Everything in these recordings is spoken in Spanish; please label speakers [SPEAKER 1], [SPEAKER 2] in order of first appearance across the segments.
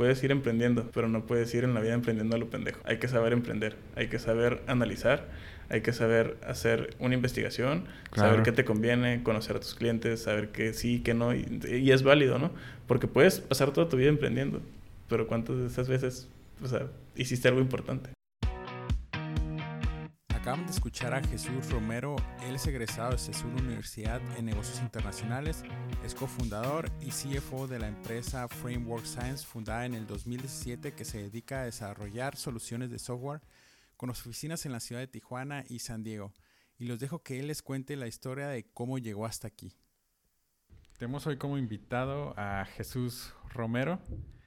[SPEAKER 1] puedes ir emprendiendo, pero no puedes ir en la vida emprendiendo a lo pendejo. Hay que saber emprender, hay que saber analizar, hay que saber hacer una investigación, saber qué te conviene, conocer a tus clientes, saber qué sí, qué no, y, y, es válido, ¿no? Porque puedes pasar toda tu vida emprendiendo, pero ¿cuántas de esas veces, o sea, hiciste algo importante?
[SPEAKER 2] Acaban de escuchar a Jesús Romero, él es egresado de CESUR Universidad en Negocios Internacionales, es cofundador y CFO de la empresa Framework Science, fundada en el 2017 que se dedica a desarrollar soluciones de software con oficinas en la ciudad de Tijuana y San Diego. Y los dejo que él les cuente la historia de cómo llegó hasta aquí. Tenemos hoy como invitado a Jesús Romero.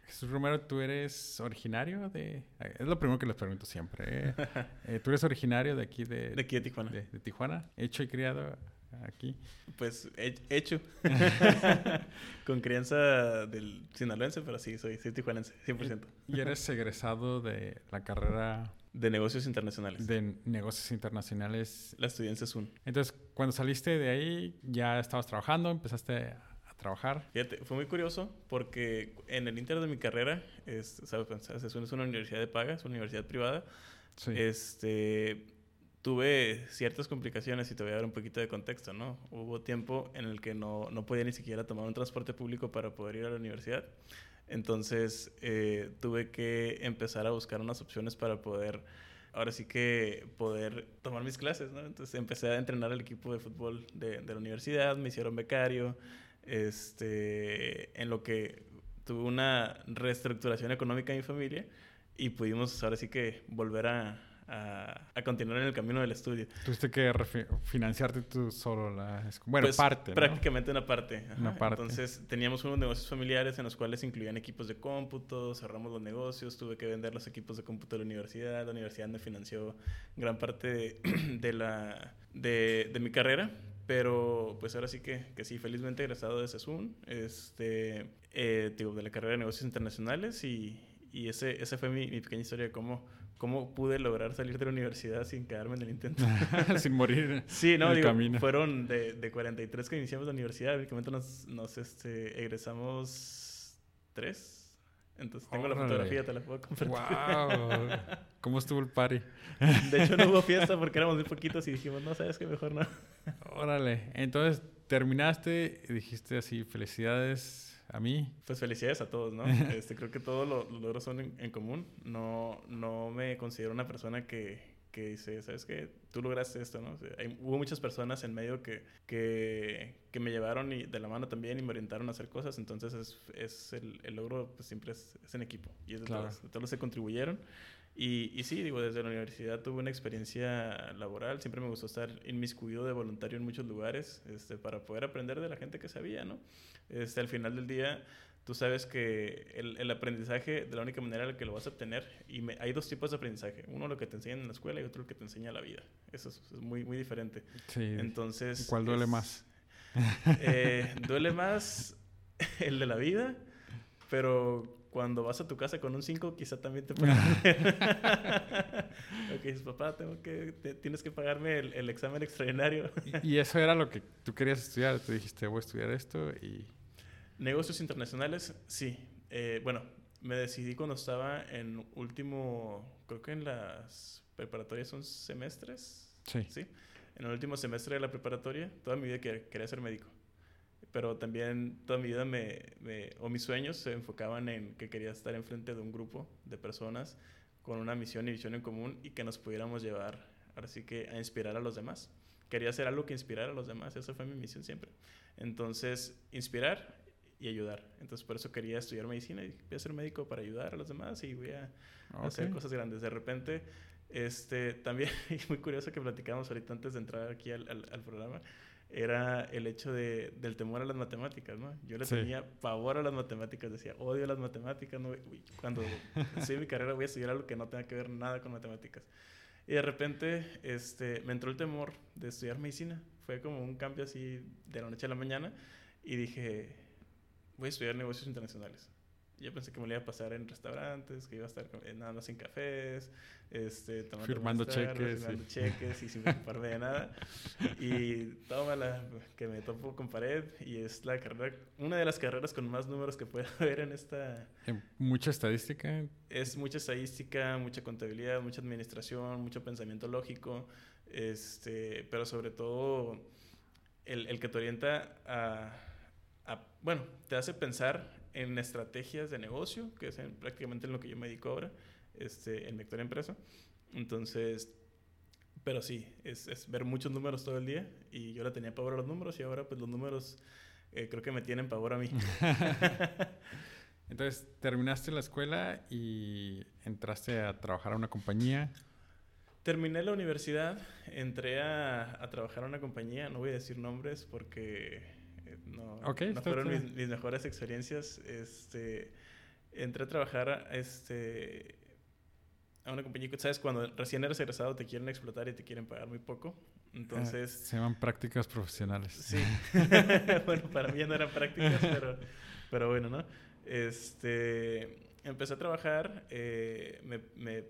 [SPEAKER 2] Jesús Romero, tú eres originario de... Es lo primero que les pregunto siempre. ¿eh? Eh, tú eres originario de aquí de...
[SPEAKER 1] De aquí de Tijuana.
[SPEAKER 2] De, Tijuana, hecho y criado aquí.
[SPEAKER 1] Pues hecho. Con crianza del sinaloense, pero sí, soy, soy tijuanense, 100%.
[SPEAKER 2] Y eres egresado de la carrera...
[SPEAKER 1] De negocios internacionales.
[SPEAKER 2] De negocios internacionales.
[SPEAKER 1] La estudianza es un.
[SPEAKER 2] Entonces, cuando saliste de ahí, ya estabas trabajando, empezaste trabajar.
[SPEAKER 1] Fíjate, fue muy curioso porque en el inter de mi carrera, es, ¿sabes? Es una universidad de paga, es una universidad privada. Este, tuve ciertas complicaciones y te voy a dar un poquito de contexto, ¿no? Hubo tiempo en el que no, no podía ni siquiera tomar un transporte público para poder ir a la universidad. Entonces eh, tuve que empezar a buscar unas opciones para poder, ahora sí que poder tomar mis clases, ¿no? Entonces empecé a entrenar al equipo de fútbol de, de la universidad, me hicieron becario, este, en lo que tuve una reestructuración económica en mi familia y pudimos ahora sí que volver a, a, continuar en el camino del estudio.
[SPEAKER 2] Tuviste que financiarte tú solo la Bueno,
[SPEAKER 1] pues,
[SPEAKER 2] parte.
[SPEAKER 1] Prácticamente una parte. Una parte. Entonces teníamos unos negocios familiares en los cuales incluían equipos de cómputo, cerramos los negocios, tuve que vender los equipos de cómputo de la universidad, la universidad me financió gran parte de, la, de, de mi carrera pero pues ahora sí que, que sí, felizmente egresado de CESUN, este, eh, de la carrera de negocios internacionales y, y ese, esa fue mi, mi, pequeña historia de cómo, cómo pude lograr salir de la universidad sin quedarme en el intento.
[SPEAKER 2] sin morir.
[SPEAKER 1] Sí, no, digo, camino. fueron de, de 43 que iniciamos la universidad, únicamente nos, nos este, egresamos tres entonces tengo la fotografía, te la puedo compartir.
[SPEAKER 2] ¡Wow! ¿Cómo estuvo el party?
[SPEAKER 1] De hecho, no hubo fiesta porque éramos muy poquitos y dijimos, no, sabes que mejor no.
[SPEAKER 2] Órale. Entonces, terminaste y dijiste así, felicidades a mí.
[SPEAKER 1] Pues felicidades a todos, ¿no? Este, creo que todos los, logros son en, en, común. No, no me considero una persona que, que dice, ¿sabes qué? Tú lograste esto, ¿no? hay, hubo muchas personas en medio que, que, que, me llevaron y de la mano también y me orientaron a hacer cosas, entonces es, es el, el, logro pues siempre es, es, en equipo y es de, todos, de todos se contribuyeron. Y, y, sí, digo, desde la universidad tuve una experiencia laboral, siempre me gustó estar inmiscuido de voluntario en muchos lugares este, para poder aprender de la gente que sabía, ¿no? Este, al final del día tú sabes que el, el, aprendizaje de la única manera en la que lo vas a obtener, y hay dos tipos de aprendizaje, uno lo que te enseñan en la escuela y otro lo que te enseña la vida. Eso es, muy, muy diferente.
[SPEAKER 2] Sí.
[SPEAKER 1] Entonces...
[SPEAKER 2] ¿Cuál duele más?
[SPEAKER 1] Eh, duele más el de la vida, pero cuando vas a tu casa con un 5, quizá también te pueden... ok, dices, papá, tengo que, tienes que pagarme el, el examen extraordinario.
[SPEAKER 2] y, y eso era lo que tú querías estudiar, tú dijiste, voy a estudiar esto y...
[SPEAKER 1] Negocios internacionales, sí. Eh, bueno, me decidí cuando estaba en último, creo que en las preparatorias son semestres.
[SPEAKER 2] Sí.
[SPEAKER 1] Sí. En el último semestre de la preparatoria, toda mi vida quería ser médico. Pero también toda mi vida me, o mis sueños se enfocaban en que quería estar enfrente de un grupo de personas con una misión y visión en común y que nos pudiéramos llevar, ahora sí que, a inspirar a los demás. Quería hacer algo que inspirara a los demás, esa fue mi misión siempre. Entonces, inspirar y ayudar. Entonces por eso quería estudiar medicina y voy a ser médico para ayudar a los demás y voy a hacer cosas grandes. De repente, este, también, muy curioso que platicamos ahorita antes de entrar aquí al, al, programa, era el hecho de, del temor a las matemáticas, ¿no? Yo le tenía pavor a las matemáticas, decía, odio las matemáticas, no, cuando estoy mi carrera voy a estudiar algo que no tenga que ver nada con matemáticas. Y de repente este, me entró el temor de estudiar medicina. Fue como un cambio así de la noche a la mañana y dije, voy a estudiar negocios internacionales. Yo pensé que me lo iba a pasar en restaurantes, que iba a estar nada más en cafés, este,
[SPEAKER 2] firmando cheques,
[SPEAKER 1] firmando cheques y sin preocuparme de nada. Y toma la que me topo con pared y es la carrera, una de las carreras con más números que puede haber en esta.
[SPEAKER 2] Mucha estadística.
[SPEAKER 1] Es mucha estadística, mucha contabilidad, mucha administración, mucho pensamiento lógico, este, pero sobre todo el, el que te orienta a, a, bueno, te hace pensar en estrategias de negocio, que es prácticamente en lo que yo me dedico ahora, este, en Vector Empresa. Entonces, pero sí, es, es, ver muchos números todo el día y yo le tenía pavor a los números y ahora pues los números eh, creo que me tienen pavor a mí.
[SPEAKER 2] Entonces, terminaste la escuela y entraste a trabajar a una compañía.
[SPEAKER 1] Terminé la universidad, entré a, a trabajar a una compañía, no voy a decir nombres porque no, no fueron mis, mejores experiencias. Este, entré a trabajar este, a una compañía que, ¿sabes? Cuando recién eres egresado te quieren explotar y te quieren pagar muy poco. Entonces...
[SPEAKER 2] Ah, se llaman prácticas profesionales.
[SPEAKER 1] Sí. bueno, para mí ya no eran prácticas, pero, pero bueno, ¿no? Este, empecé a trabajar, eh, me, me,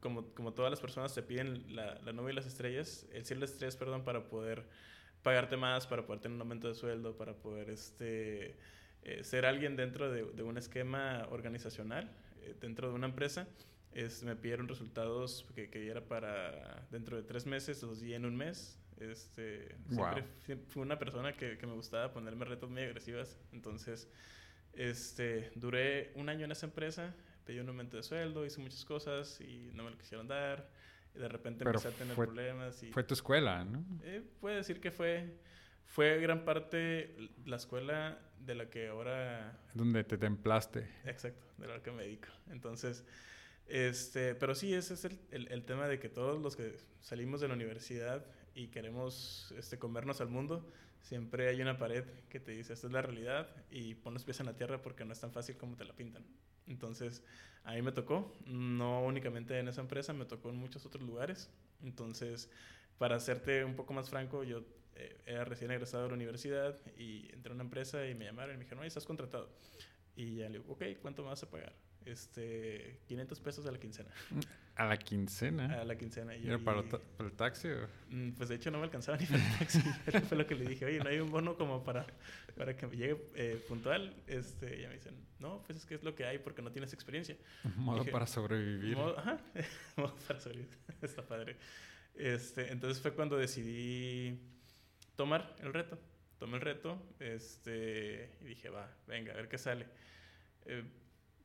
[SPEAKER 1] como, como todas las personas te piden la, la nube y las estrellas, el cielo de estrellas, perdón, para poder pagarte más, para poder tener un aumento de sueldo, para poder este, eh, ser alguien dentro de, de, un esquema organizacional, eh, dentro de una empresa. Es, me pidieron resultados que, que era para dentro de tres meses, los di en un mes. Este, siempre, fui una persona que, que, me gustaba ponerme retos muy agresivas. Entonces, este, duré un año en esa empresa, pedí un aumento de sueldo, hice muchas cosas y no me lo quisieron dar. Y de repente empecé a tener problemas. Y,
[SPEAKER 2] fue tu escuela, ¿no?
[SPEAKER 1] Eh, puede decir que fue, fue gran parte la escuela de la que ahora...
[SPEAKER 2] Donde te templaste.
[SPEAKER 1] Exacto, de la que me dedico. Entonces, este, pero sí, ese es el, el, el, tema de que todos los que salimos de la universidad y queremos este, comernos al mundo, siempre hay una pared que te dice, esta es la realidad y pon los pies en la tierra porque no es tan fácil como te la pintan. Entonces, a mí me tocó, no únicamente en esa empresa, me tocó en muchos otros lugares. Entonces, para hacerte un poco más franco, yo eh, era recién egresado de la universidad y entré a una empresa y me llamaron y me dijeron, oye, estás contratado. Y ya le digo, ok, ¿cuánto me vas a pagar? Este, 500 pesos a la quincena.
[SPEAKER 2] ¿A la quincena?
[SPEAKER 1] A la quincena.
[SPEAKER 2] ¿Y, para, el taxi?
[SPEAKER 1] Mm, pues de hecho no me alcanzaba ni para el taxi. fue lo que le dije, oye, ¿no hay un bono como para, para que me llegue eh, puntual? Este, ya me dicen, no, pues es que es lo que hay porque no tienes experiencia.
[SPEAKER 2] Modo para sobrevivir.
[SPEAKER 1] Modo, ajá, modo para sobrevivir. Está padre. Este, entonces fue cuando decidí tomar el reto. Tomé el reto este, y dije, va, venga, a ver qué sale. Eh,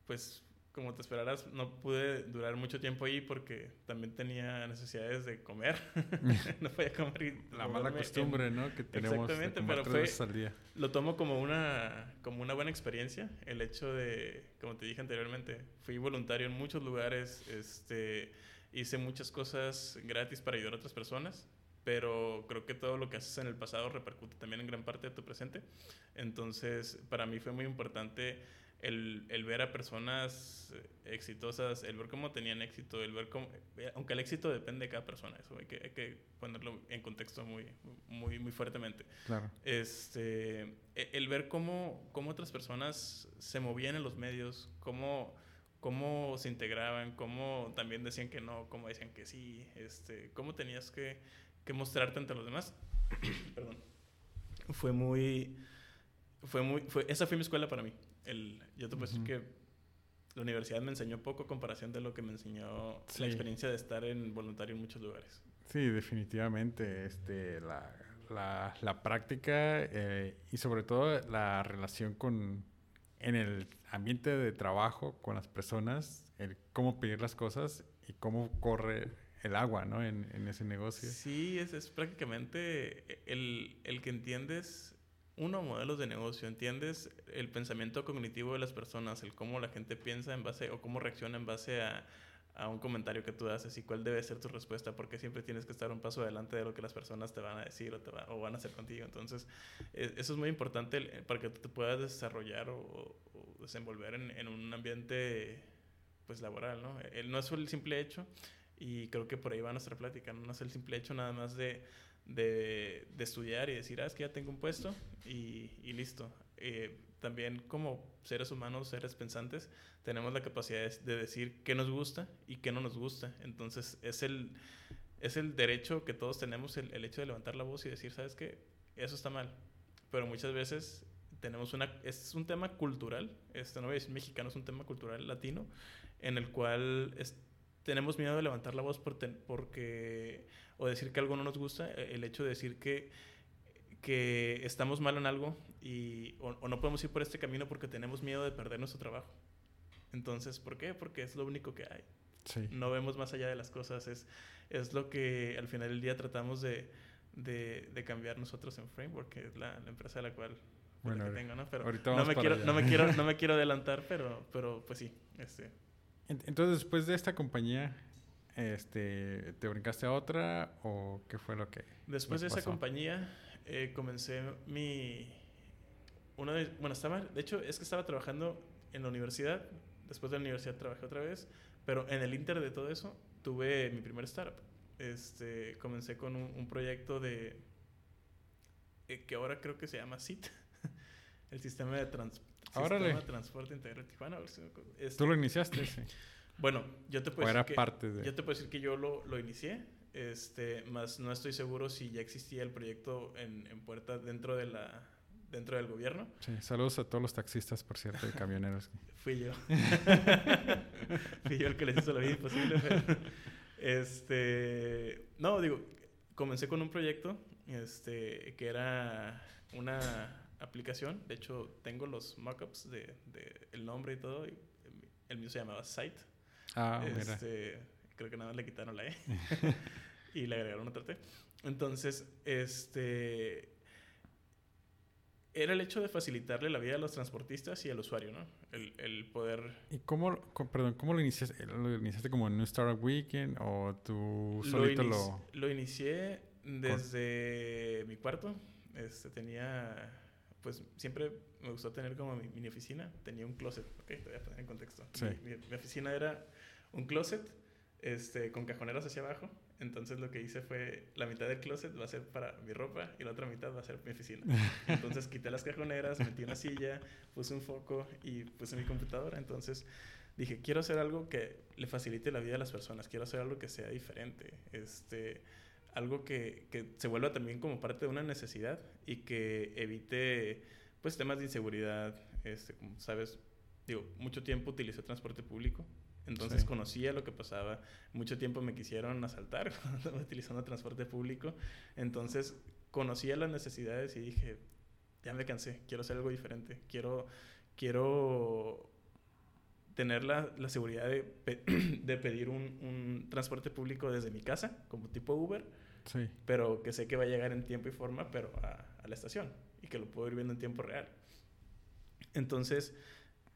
[SPEAKER 1] pues como te esperarás, no pude durar mucho tiempo ahí porque también tenía necesidades de comer. no podía comer.
[SPEAKER 2] Y La mala costumbre, ¿no? Que tenemos
[SPEAKER 1] Exactamente, pero fue, al día. lo tomo como una, como una buena experiencia. El hecho de, como te dije anteriormente, fui voluntario en muchos lugares, este, hice muchas cosas gratis para ayudar a otras personas. Pero creo que todo lo que haces en el pasado repercute también en gran parte de tu presente. Entonces, para mí fue muy importante el, el, ver a personas exitosas, el ver cómo tenían éxito, el ver cómo, eh, aunque el éxito depende de cada persona, eso hay que, hay que ponerlo en contexto muy, muy, muy fuertemente.
[SPEAKER 2] Claro.
[SPEAKER 1] Este, e, el ver cómo, cómo otras personas se movían en los medios, cómo, cómo se integraban, cómo también decían que no, cómo decían que sí, este, cómo tenías que, que mostrarte ante los demás. Perdón. Fue muy, fue muy, fue, esa fue mi escuela para mí el, yo te puedo decir que la universidad me enseñó poco a comparación de lo que me enseñó la experiencia de estar en voluntario en muchos lugares.
[SPEAKER 2] Sí, definitivamente. Este, la, la, la práctica eh, y sobre todo la relación con en el ambiente de trabajo con las personas, el cómo pedir las cosas y cómo corre el agua, ¿no? En, en ese negocio.
[SPEAKER 1] Sí, es, es prácticamente el, el que entiendes uno, modelos de negocio, ¿entiendes? El pensamiento cognitivo de las personas, el cómo la gente piensa en base o cómo reacciona en base a, a un comentario que tú haces y cuál debe ser tu respuesta, porque siempre tienes que estar un paso adelante de lo que las personas te van a decir o, te o van a hacer contigo. Entonces, e, eso es muy importante para que tú te puedas desarrollar o, desenvolver en, en, un ambiente pues laboral, ¿no? El, no es el simple hecho, y creo que por ahí va nuestra plática, no es el simple hecho nada más de de, de, estudiar y decir, ah, es que ya tengo un puesto y, y listo. Eh, también como seres humanos, seres pensantes, tenemos la capacidad de decir qué nos gusta y qué no nos gusta. Entonces es el, es el derecho que todos tenemos, el, el hecho de levantar la voz y decir, ¿sabes qué? Eso está mal. Pero muchas veces tenemos una... Es un tema cultural, este, no voy a decir mexicano, es un tema cultural latino, en el cual tenemos miedo de levantar la voz por porque... o decir que algo no nos gusta, e, el hecho de decir que que estamos mal en algo y, o, no podemos ir por este camino porque tenemos miedo de perder nuestro trabajo. Entonces, ¿por qué? Porque es lo único que hay. No vemos más allá de las cosas. Es, es lo que al final del día tratamos de, de, cambiar nosotros en Framework, que es la, empresa de la cual bueno, que tengo, ¿no? Pero no me, quiero, no, me quiero, no me quiero adelantar, pero, pero pues sí. Este.
[SPEAKER 2] Entonces, después de esta compañía, este, ¿te brincaste a otra o qué fue lo que
[SPEAKER 1] Después de esa compañía, eh, comencé mi... Una de, bueno, estaba, de hecho, es que estaba trabajando en la universidad, después de la universidad trabajé otra vez, pero en el inter de todo eso tuve mi primer startup. Este, comencé con un, proyecto de... Eh, que ahora creo que se llama SIT, el sistema de, trans, sistema transporte integral Tijuana.
[SPEAKER 2] Este, ¿Tú lo iniciaste? sí.
[SPEAKER 1] Bueno, yo te puedo
[SPEAKER 2] decir que, parte de...
[SPEAKER 1] yo te puedo decir que yo lo, lo inicié este, más no estoy seguro si ya existía el proyecto en, en puerta dentro de la dentro del gobierno.
[SPEAKER 2] Sí, saludos a todos los taxistas, por cierto, y camioneros.
[SPEAKER 1] Fui yo. Fui yo el que les hizo la vida imposible. este, no, digo, comencé con un proyecto este, que era una aplicación. De hecho, tengo los mockups de, de el nombre y todo. el mío se llamaba Site.
[SPEAKER 2] Ah, mira
[SPEAKER 1] este, creo que nada más le quitaron la E y le agregaron otra T. Entonces, este era el hecho de facilitarle la vida a los transportistas y al usuario, ¿no? El, el poder...
[SPEAKER 2] ¿Y cómo, perdón, cómo lo iniciaste? ¿Lo iniciaste como en un Startup Weekend o tú solito lo...?
[SPEAKER 1] Lo, inicié desde mi cuarto. Este, tenía... Pues siempre me gustó tener como mi mini oficina. Tenía un closet, ok, te voy a poner en contexto.
[SPEAKER 2] Sí.
[SPEAKER 1] mi oficina era un closet este, con cajoneras hacia abajo. Entonces lo que hice fue, la mitad del closet va a ser para mi ropa y la otra mitad va a ser mi oficina. Entonces quité las cajoneras, metí una silla, puse un foco y puse mi computadora. Entonces dije, quiero hacer algo que le facilite la vida a las personas, quiero hacer algo que sea diferente, este, algo que, que se vuelva también como parte de una necesidad y que evite pues temas de inseguridad, este, como sabes, digo, mucho tiempo utilicé transporte público, entonces conocía lo que pasaba. Mucho tiempo me quisieron asaltar utilizando transporte público. Entonces conocía las necesidades y dije, ya me cansé, quiero hacer algo diferente. Quiero, quiero tener la, la seguridad de, de pedir un, un, transporte público desde mi casa, como tipo Uber.
[SPEAKER 2] Sí.
[SPEAKER 1] Pero que sé que va a llegar en tiempo y forma, pero a, a la estación. Y que lo puedo ir viendo en tiempo real. Entonces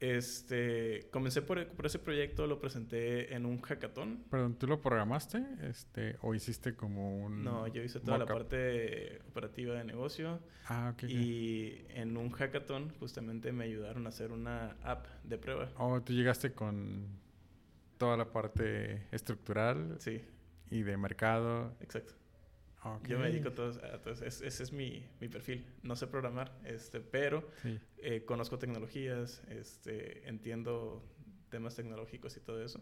[SPEAKER 1] este, comencé por, por, ese proyecto, lo presenté en un hackathon.
[SPEAKER 2] Perdón, ¿tú lo programaste este, o hiciste como un...
[SPEAKER 1] No, yo hice toda la parte operativa de negocio.
[SPEAKER 2] Ah, ok.
[SPEAKER 1] Y en un hackathon justamente me ayudaron a hacer una app de prueba.
[SPEAKER 2] Oh, tú llegaste con toda la parte estructural.
[SPEAKER 1] Sí.
[SPEAKER 2] Y de mercado.
[SPEAKER 1] Exacto. Yo me dedico a todo, Ese, es mi, mi, perfil. No sé programar, este, pero eh, conozco tecnologías, este, entiendo temas tecnológicos y todo eso.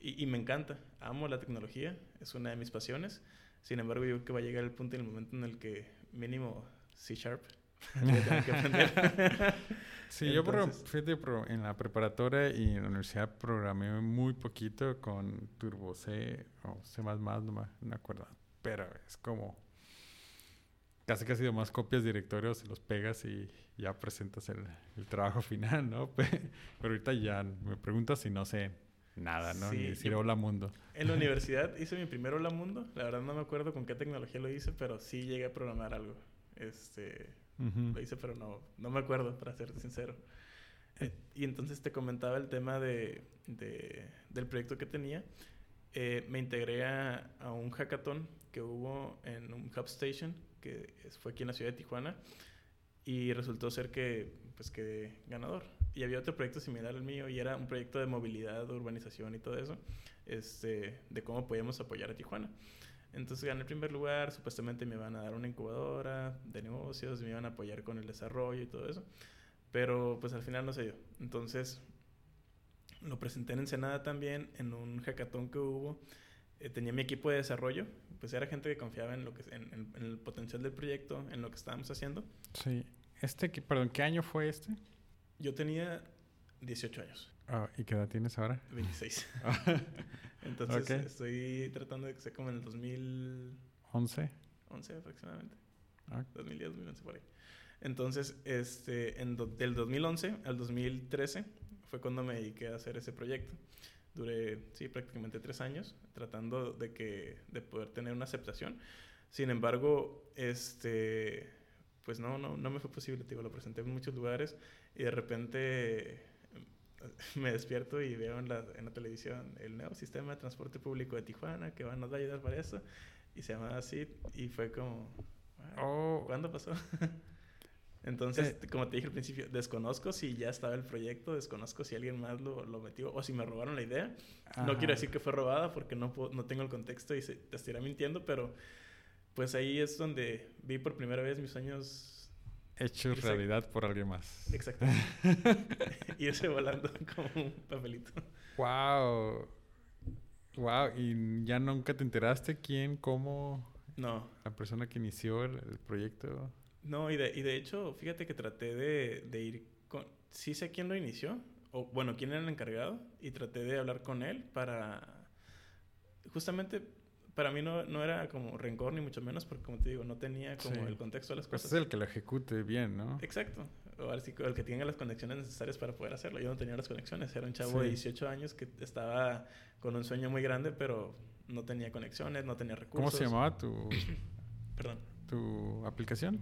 [SPEAKER 1] Y, y, me encanta. Amo la tecnología. Es una de mis pasiones. Sin embargo, yo creo que va a llegar el punto en el momento en el que mínimo C Sharp que
[SPEAKER 2] sí, yo fíjate, en la preparatoria y en la universidad programé muy poquito con Turbo C o C++, no me, no me acuerdo pero es como casi casi más copias directorios, los pegas y ya presentas el, trabajo final, ¿no? Pero ahorita ya me preguntas si no sé nada, ¿no? Ni decir hola mundo.
[SPEAKER 1] En la universidad hice mi primer hola mundo. La verdad no me acuerdo con qué tecnología lo hice, pero sí llegué a programar algo. Este, Lo hice, pero no, no me acuerdo, para ser sincero. Eh, y entonces te comentaba el tema de, de del proyecto que tenía. Eh, me integré a, a un hackathon que hubo en un hub station que fue aquí en la ciudad de Tijuana y resultó ser que pues quedé ganador. Y había otro proyecto similar al mío y era un proyecto de movilidad, urbanización y todo eso, este, de cómo podíamos apoyar a Tijuana. Entonces gané el primer lugar, supuestamente me iban a dar una incubadora de negocios, me iban a apoyar con el desarrollo y todo eso. pero pues al final no se dio. Entonces lo presenté en Ensenada también, en un hackathon que hubo. Eh, tenía mi equipo de desarrollo, pues era gente que confiaba en, lo que, en, el potencial del proyecto, en lo que estábamos haciendo.
[SPEAKER 2] Sí. Este, perdón, ¿qué año fue este?
[SPEAKER 1] Yo tenía 18 años.
[SPEAKER 2] Ah, ¿Y qué edad tienes ahora?
[SPEAKER 1] 26. Entonces estoy tratando de que sea como en el 2011. 11 aproximadamente. 2010, ah. 2011 por ahí. Entonces, este, en del 2011 al 2013 fue cuando me dediqué a hacer ese proyecto. Duré, sí, prácticamente tres años tratando de, que, de poder tener una aceptación. Sin embargo, este, pues no, no, no me fue posible. Digo, lo presenté en muchos lugares y de repente me despierto y veo en la, en la televisión el nuevo sistema de transporte público de Tijuana que va, nos va a ayudar para eso. Y se llamaba así y fue como, oh. ¿cuándo pasó? Entonces, como te dije al principio, desconozco si ya estaba el proyecto, desconozco si alguien más lo, lo metió o si me robaron la idea. No quiero decir que fue robada porque no, no tengo el contexto y se, te estaría mintiendo, pero pues ahí es donde vi por primera vez mis sueños
[SPEAKER 2] hechos realidad por alguien más.
[SPEAKER 1] Exactamente. Irse volando como un papelito.
[SPEAKER 2] Wow. Wow, y ya nunca te enteraste quién, cómo.
[SPEAKER 1] No.
[SPEAKER 2] La persona que inició el, proyecto.
[SPEAKER 1] No, y de, y de hecho, fíjate que traté de, de, ir con. Sí sé quién lo inició, o bueno, quién era el encargado, y traté de hablar con él para. Justamente para mí no, no, era como rencor ni mucho menos, porque como te digo, no tenía como el contexto de las pues cosas.
[SPEAKER 2] es el que lo ejecute bien, ¿no?
[SPEAKER 1] Exacto. O el que tenga las conexiones necesarias para poder hacerlo. Yo no tenía las conexiones. Era un chavo de 18 años que estaba con un sueño muy grande, pero no tenía conexiones, no tenía recursos.
[SPEAKER 2] ¿Cómo se llamaba tu...
[SPEAKER 1] perdón.
[SPEAKER 2] ¿Tu aplicación?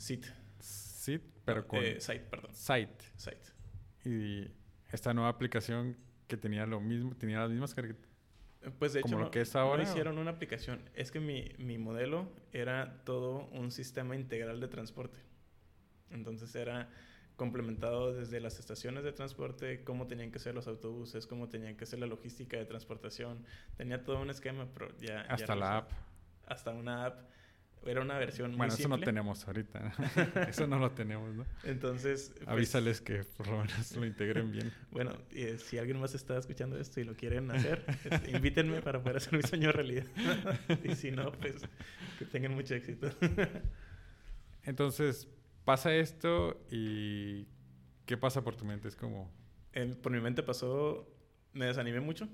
[SPEAKER 1] Sit.
[SPEAKER 2] Sit, pero con...
[SPEAKER 1] Eh, site, perdón.
[SPEAKER 2] Site.
[SPEAKER 1] Site.
[SPEAKER 2] Y esta nueva aplicación que tenía lo mismo, tenía las mismas características
[SPEAKER 1] pues de hecho, no, hicieron una aplicación. Es que mi, mi, modelo era todo un sistema integral de transporte. Entonces era complementado desde las estaciones de transporte, cómo tenían que ser los autobuses, cómo tenían que ser la logística de transportación. Tenía todo un esquema, pero ya...
[SPEAKER 2] Hasta la app.
[SPEAKER 1] Hasta una app era una versión
[SPEAKER 2] bueno,
[SPEAKER 1] eso
[SPEAKER 2] no tenemos ahorita. eso no lo tenemos, ¿no?
[SPEAKER 1] Entonces...
[SPEAKER 2] Pues, Avísales que por lo menos lo integren bien.
[SPEAKER 1] bueno, eh, si alguien más está escuchando esto y lo quieren hacer, este, invítenme para poder hacer mi sueño realidad. y si no, pues que tengan mucho éxito.
[SPEAKER 2] Entonces, pasa esto y... ¿Qué pasa por tu mente? Es como...
[SPEAKER 1] por mi mente pasó... Me desanimé mucho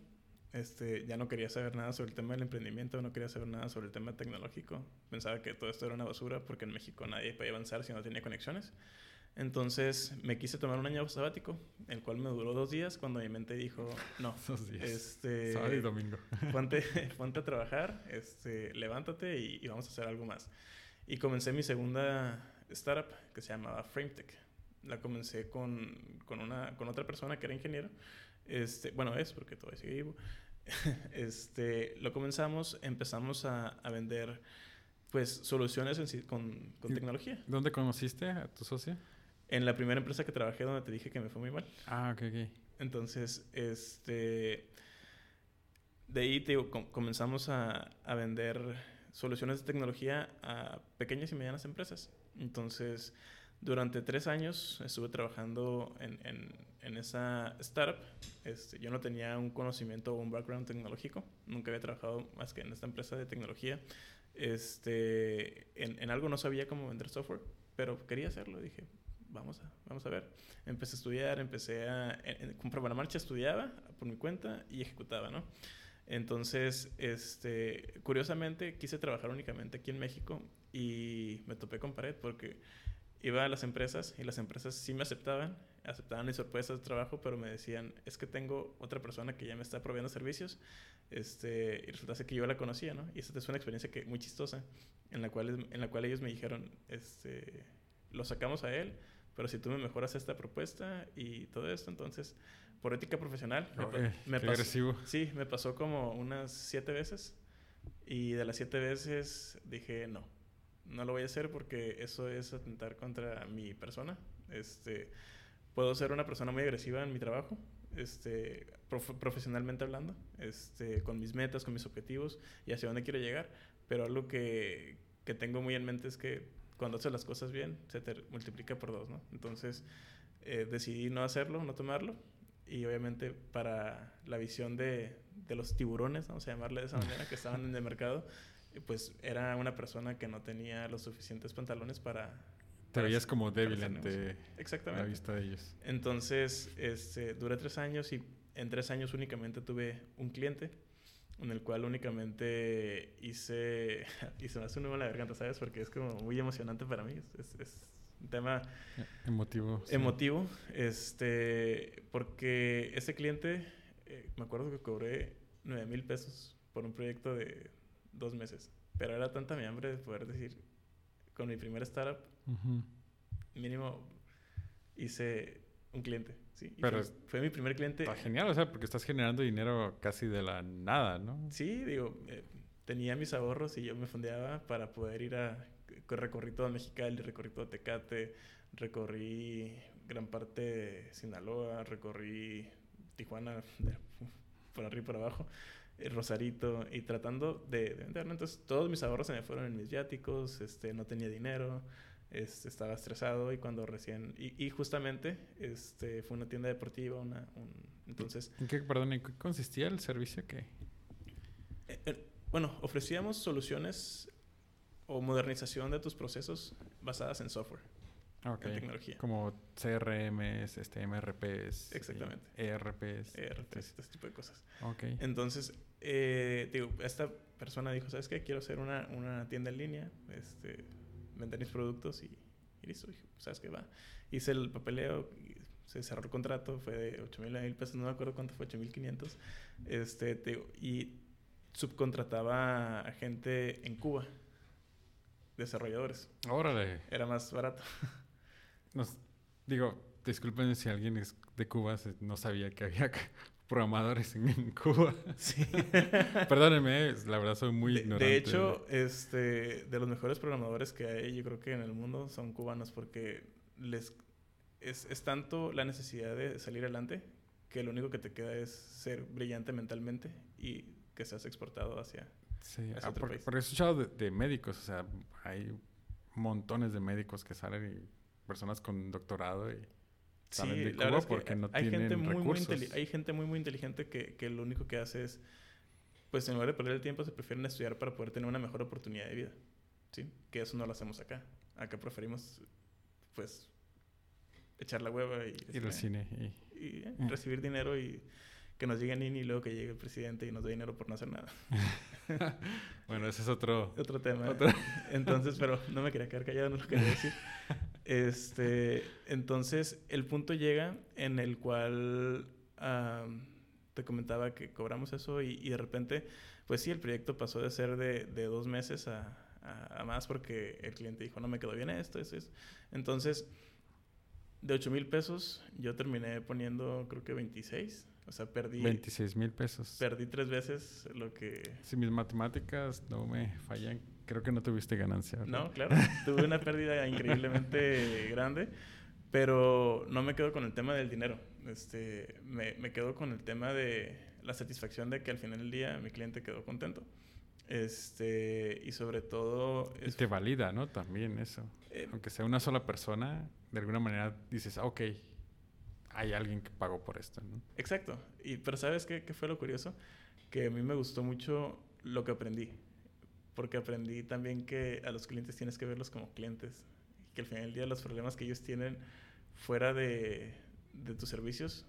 [SPEAKER 1] este, ya no quería saber nada sobre el tema del emprendimiento, no quería saber nada sobre el tema tecnológico. Pensaba que todo esto era una basura porque en México nadie podía avanzar si no tenía conexiones. Entonces me quise tomar un año sabático, el cual me duró dos días cuando mi mente dijo, no,
[SPEAKER 2] dos días.
[SPEAKER 1] Este,
[SPEAKER 2] sábado y domingo.
[SPEAKER 1] ponte, ponte a trabajar, este, levántate y, y, vamos a hacer algo más. Y comencé mi segunda startup que se llamaba FrameTech. La comencé con, con, una, con otra persona que era ingeniero. Este, bueno, es porque todavía sigue vivo. este, lo comenzamos, empezamos a, a vender pues soluciones con, con tecnología.
[SPEAKER 2] ¿Dónde conociste a tu socio?
[SPEAKER 1] En la primera empresa que trabajé donde te dije que me fue muy mal.
[SPEAKER 2] Ah, ok, ok.
[SPEAKER 1] Entonces, este, de ahí te comenzamos a, a, vender soluciones de tecnología a pequeñas y medianas empresas. Entonces, durante tres años estuve trabajando en, en, en esa startup. Este, yo no tenía un conocimiento o un background tecnológico. Nunca había trabajado más que en esta empresa de tecnología. Este, en, en algo no sabía cómo vender software, pero quería hacerlo. Dije, vamos a, vamos a ver. Empecé a estudiar, empecé a... comprar la marcha estudiaba por mi cuenta y ejecutaba, ¿no? Entonces, este, curiosamente, quise trabajar únicamente aquí en México y me topé con pared porque iba a las empresas y las empresas sí me aceptaban, aceptaban mis sorpresas de trabajo, pero me decían, es que tengo otra persona que ya me está proveyendo servicios, este, y resulta que yo la conocía, ¿no? Y esta es una experiencia que, muy chistosa, en la, cual, en la cual ellos me dijeron, este, lo sacamos a él, pero si tú me mejoras esta propuesta y todo esto, entonces, por ética profesional,
[SPEAKER 2] me, pasó,
[SPEAKER 1] sí, me pasó como unas siete veces, y de las siete veces dije, no, no lo voy a hacer porque eso es atentar contra mi persona. Este, puedo ser una persona muy agresiva en mi trabajo, este, profesionalmente hablando, este, con mis metas, con mis objetivos y hacia dónde quiero llegar, pero algo que, que tengo muy en mente es que cuando haces las cosas bien, se te multiplica por dos, ¿no? Entonces, eh, decidí no hacerlo, no tomarlo. Y obviamente para la visión de, de los tiburones, vamos a llamarle de esa manera, que estaban en el mercado, pues era una persona que no tenía los suficientes pantalones para...
[SPEAKER 2] Te veías como débil ante
[SPEAKER 1] negocio.
[SPEAKER 2] la
[SPEAKER 1] Exactamente.
[SPEAKER 2] vista de ellos.
[SPEAKER 1] Entonces, este, duré tres años y en tres años únicamente tuve un cliente en el cual únicamente hice, y se me hace un nudo en la garganta, ¿sabes? Porque es como muy emocionante para mí, es, es- un tema
[SPEAKER 2] Emotivo. sí.
[SPEAKER 1] emotivo, este, porque ese cliente, eh, me acuerdo que cobré 9 mil pesos por un proyecto de dos meses, pero era tanta mi hambre de poder decir, con mi primer startup,
[SPEAKER 2] Ujú.
[SPEAKER 1] mínimo hice un cliente, ¿sí?
[SPEAKER 2] Pero
[SPEAKER 1] fue, fue mi primer cliente.
[SPEAKER 2] Está genial, o sea, porque estás generando dinero casi de la nada, ¿no?
[SPEAKER 1] Sí, digo, eh, tenía mis ahorros y yo me fondeaba para poder ir a... co- Recorrí todo Mexicali, recorrí todo Tecate, recorrí gran parte de Sinaloa, recorrí Tijuana de- por arriba y por abajo, Rosarito, y tratando de, de vender, ¿no? Entonces todos mis ahorros se me fueron en mis viáticos, este, no tenía dinero, este, estaba estresado y cuando recién... Y, y justamente este, fue una tienda deportiva, una, un- entonces...
[SPEAKER 2] ¿En qué, perdón, en qué consistía el servicio que
[SPEAKER 1] Eh, eh, bueno, ofrecíamos soluciones o modernización de tus procesos basadas en software,
[SPEAKER 2] Ah, ok.
[SPEAKER 1] en tecnología,
[SPEAKER 2] Como CRMs, este, MRPs. y
[SPEAKER 1] Exactamente.
[SPEAKER 2] ERPs.
[SPEAKER 1] ERP,
[SPEAKER 2] sí.
[SPEAKER 1] este tipo de cosas.
[SPEAKER 2] Ok.
[SPEAKER 1] Entonces, eh, digo, esta persona dijo, ¿sabes qué? Quiero hacer una, una tienda en línea, este, vender mis productos y, y listo. Dije, ¿sabes qué? Va. Hice el papeleo, y se cerró el contrato, fue de 8 mil mil pesos, no me acuerdo cuánto fue, 8 mil 500. Este, te digo, y subcontrataba a gente en Cuba, desarrolladores.
[SPEAKER 2] Órale.
[SPEAKER 1] Era más barato.
[SPEAKER 2] Nos- digo, disculpen si alguien es de Cuba no sabía que había programadores en, Cuba.
[SPEAKER 1] Sí.
[SPEAKER 2] Perdónenme, la verdad soy muy
[SPEAKER 1] De,
[SPEAKER 2] ignorante.
[SPEAKER 1] de hecho, este, de los mejores programadores que hay, yo creo que en el mundo son cubanos porque les es, es tanto la necesidad de salir adelante que lo único que te queda es ser brillante mentalmente y que seas exportado hacia...
[SPEAKER 2] Sí,
[SPEAKER 1] es
[SPEAKER 2] ah,
[SPEAKER 1] otro
[SPEAKER 2] porque,
[SPEAKER 1] país.
[SPEAKER 2] porque he escuchado de, de médicos, o sea, hay montones de médicos que salen y personas con doctorado y de Cuba
[SPEAKER 1] verdad es que
[SPEAKER 2] porque no
[SPEAKER 1] hay
[SPEAKER 2] tienen
[SPEAKER 1] gente muy, muy
[SPEAKER 2] recursos.
[SPEAKER 1] inteli- hay gente muy, muy inteligente que, que lo único que hace es, pues en lugar de perder el tiempo, se prefieren estudiar para poder tener una mejor oportunidad de vida. ¿Sí? Que eso no lo hacemos acá. Acá preferimos, pues, echar la hueva y...
[SPEAKER 2] Ir al
[SPEAKER 1] este,
[SPEAKER 2] cine y...
[SPEAKER 1] y eh,
[SPEAKER 2] Mm.
[SPEAKER 1] recibir dinero y que nos llegue NINI y luego que llegue el presidente y nos dé dinero por no hacer nada.
[SPEAKER 2] Bueno, ese es otro...
[SPEAKER 1] Otro tema.
[SPEAKER 2] Otro-
[SPEAKER 1] Entonces, pero no me quería quedar callado, no lo quería decir. Este, entonces, el punto llega en el cual am, te comentaba que cobramos eso y, y de repente, pues sí, el proyecto pasó de ser de, de dos meses a, a- a más porque el cliente dijo, no me quedó bien esto, eso es. Entonces, de 8 mil pesos, yo terminé poniendo creo que 26. O sea, perdí,
[SPEAKER 2] 26 mil pesos.
[SPEAKER 1] perdí tres veces lo que...
[SPEAKER 2] Si mis matemáticas no me fallan, creo que no tuviste ganancia. ¿verdad?
[SPEAKER 1] No, claro, tuve una pérdida increíblemente grande, pero no me quedo con el tema del dinero. Este, me, me quedo con el tema de la satisfacción de que al final del día mi cliente quedó contento. Este, y sobre todo...
[SPEAKER 2] Y
[SPEAKER 1] es-
[SPEAKER 2] te valida, ¿no? También eso.
[SPEAKER 1] eh,
[SPEAKER 2] Aunque sea una sola persona, de alguna manera dices, ah, ok, hay alguien que pagó por esto, ¿no?
[SPEAKER 1] Exacto. Y, pero ¿sabes qué, qué fue lo curioso? Que a mí me gustó mucho lo que aprendí. Porque aprendí también que a los clientes tienes que verlos como clientes. Y que al final del día los problemas que ellos tienen fuera de, de tus servicios,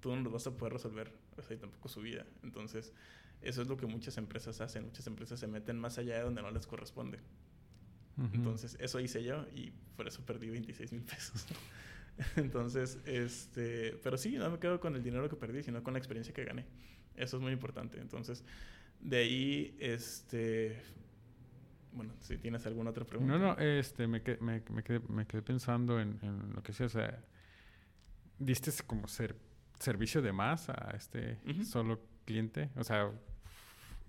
[SPEAKER 1] tú no los vas a poder resolver. O sea, y tampoco su vida. Entonces, eso es lo que muchas empresas hacen. Muchas empresas se meten más allá de donde no les corresponde. Entonces, eso hice yo y por eso perdí 26 mil pesos. Entonces, este, pero sí, no me quedo con el dinero que perdí, sino con la experiencia que gané. Eso es muy importante. Entonces, de ahí, este, bueno, si tienes alguna otra pregunta.
[SPEAKER 2] No, no, este, me, que- me, me quedé, me quedé pensando en, en lo que decía, o sea, diste como ser, servicio de más a este solo cliente, o sea,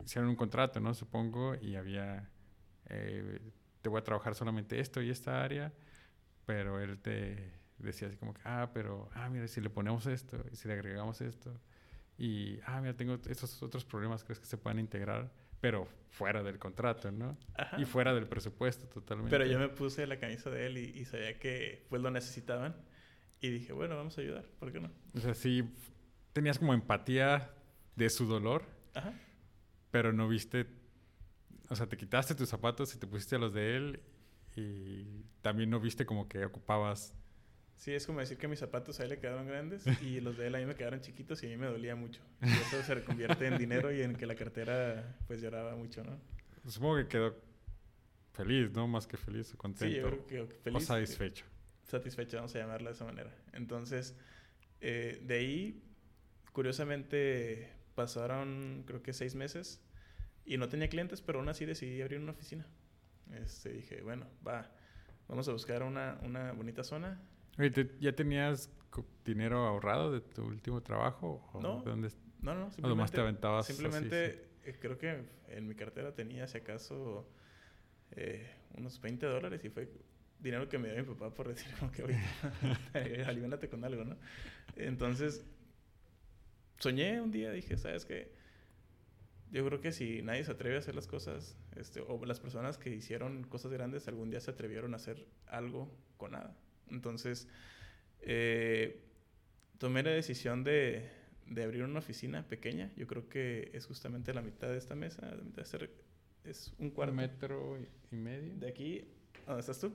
[SPEAKER 2] hicieron un contrato, ¿no? Supongo, y había, eh, te voy a trabajar solamente esto y esta área, pero él te decía así como que, ah, pero, ah, mira, si le ponemos esto, y si le agregamos esto, y, ah, mira, tengo estos otros problemas, ¿crees que se puedan integrar? Pero fuera del contrato, ¿no?
[SPEAKER 1] Ajá.
[SPEAKER 2] Y fuera del presupuesto totalmente.
[SPEAKER 1] Pero yo me puse la camisa de él y, y sabía que pues lo necesitaban. Y dije, bueno, vamos a ayudar, ¿por qué no?
[SPEAKER 2] O sea, sí tenías como empatía de su dolor,
[SPEAKER 1] Ajá.
[SPEAKER 2] pero no viste, o sea, te quitaste tus zapatos y te pusiste a los de él y también no viste como que ocupabas...
[SPEAKER 1] Sí, es como decir que mis zapatos a él le quedaron grandes y los de él a mí me quedaron chiquitos y a mí me dolía mucho. Y eso se convierte en dinero y en que la cartera pues lloraba mucho, ¿no?
[SPEAKER 2] Supongo que quedó feliz, ¿no? Más que feliz, contento.
[SPEAKER 1] Sí, yo creo que feliz.
[SPEAKER 2] O satisfecho.
[SPEAKER 1] Satisfecho, vamos a llamarla de esa manera. Entonces, eh, de ahí, curiosamente, pasaron creo que seis meses y no tenía clientes, pero aún así decidí abrir una oficina. Este, dije, bueno, va, vamos a buscar una, una bonita zona.
[SPEAKER 2] Oye, ¿te- ¿ya tenías dinero ahorrado de tu último trabajo? ¿O
[SPEAKER 1] No,
[SPEAKER 2] dónde-
[SPEAKER 1] No, no,
[SPEAKER 2] nomás te
[SPEAKER 1] simplemente,
[SPEAKER 2] aventabas
[SPEAKER 1] simplemente eh, creo que en mi cartera tenía, si acaso, eh, unos 20 dólares y fue dinero que me dio mi papá por decir como que, oye, aliviánate con algo, ¿no? Entonces, soñé un día, dije, ¿sabes qué? Yo creo que si nadie se atreve a hacer las cosas, este, o las personas que hicieron cosas grandes algún día se atrevieron a hacer algo con nada. Entonces, eh, tomé la decisión de, de abrir una oficina pequeña. Yo creo que es justamente la mitad de esta mesa, la mitad de este es un
[SPEAKER 2] ¿Un
[SPEAKER 1] cuarto.
[SPEAKER 2] metro y- medio?
[SPEAKER 1] De aquí, ¿a ¿dónde estás tú?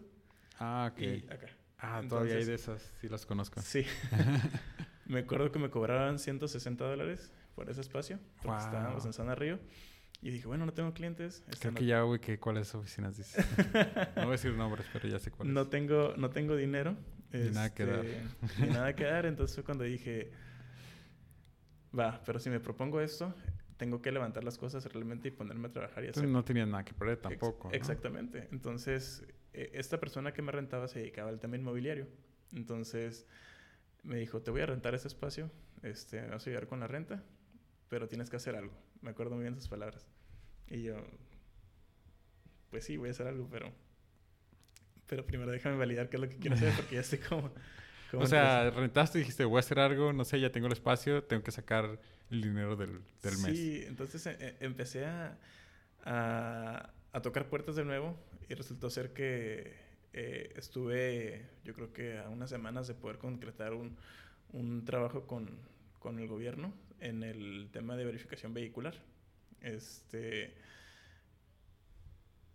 [SPEAKER 2] Ah, ok.
[SPEAKER 1] Y acá.
[SPEAKER 2] ah, todavía hay de esas, sí las conozco.
[SPEAKER 1] Sí. me acuerdo que me cobraban 160 dólares por ese espacio, porque
[SPEAKER 2] Wow.
[SPEAKER 1] estábamos en Zona Río. Y dije, bueno, no tengo clientes. este,
[SPEAKER 2] Creo
[SPEAKER 1] no,
[SPEAKER 2] que ya, que cuáles oficinas dices. no voy a decir nombres, pero ya sé cuáles.
[SPEAKER 1] no tengo, no tengo dinero.
[SPEAKER 2] Ni nada que dar.
[SPEAKER 1] este, Ni nada que dar. Entonces fue cuando dije, va, pero si me propongo esto, tengo que levantar las cosas realmente y ponerme a trabajar y hacer.
[SPEAKER 2] no tenías nada que perder
[SPEAKER 1] Ex-
[SPEAKER 2] tampoco. ¿no?
[SPEAKER 1] Exactamente. Entonces, eh, esta persona que me rentaba se dedicaba al tema inmobiliario. Entonces, me dijo, te voy a rentar ese espacio, este, me vas a ayudar con la renta, pero tienes que hacer algo. Me acuerdo muy bien sus palabras. Y yo, pues sí, voy a hacer algo, pero... Pero primero déjame validar qué es lo que quiero hacer porque ya estoy como... como
[SPEAKER 2] O sea, rentaste y dijiste, voy a hacer algo, no sé, ya tengo el espacio, tengo que sacar el dinero del, del mes.
[SPEAKER 1] Sí, entonces eh, eh, empecé a, a, a tocar puertas de nuevo y resultó ser que eh, estuve, yo creo que a unas semanas de poder concretar un, un trabajo con, con el gobierno en el tema de verificación vehicular. Este,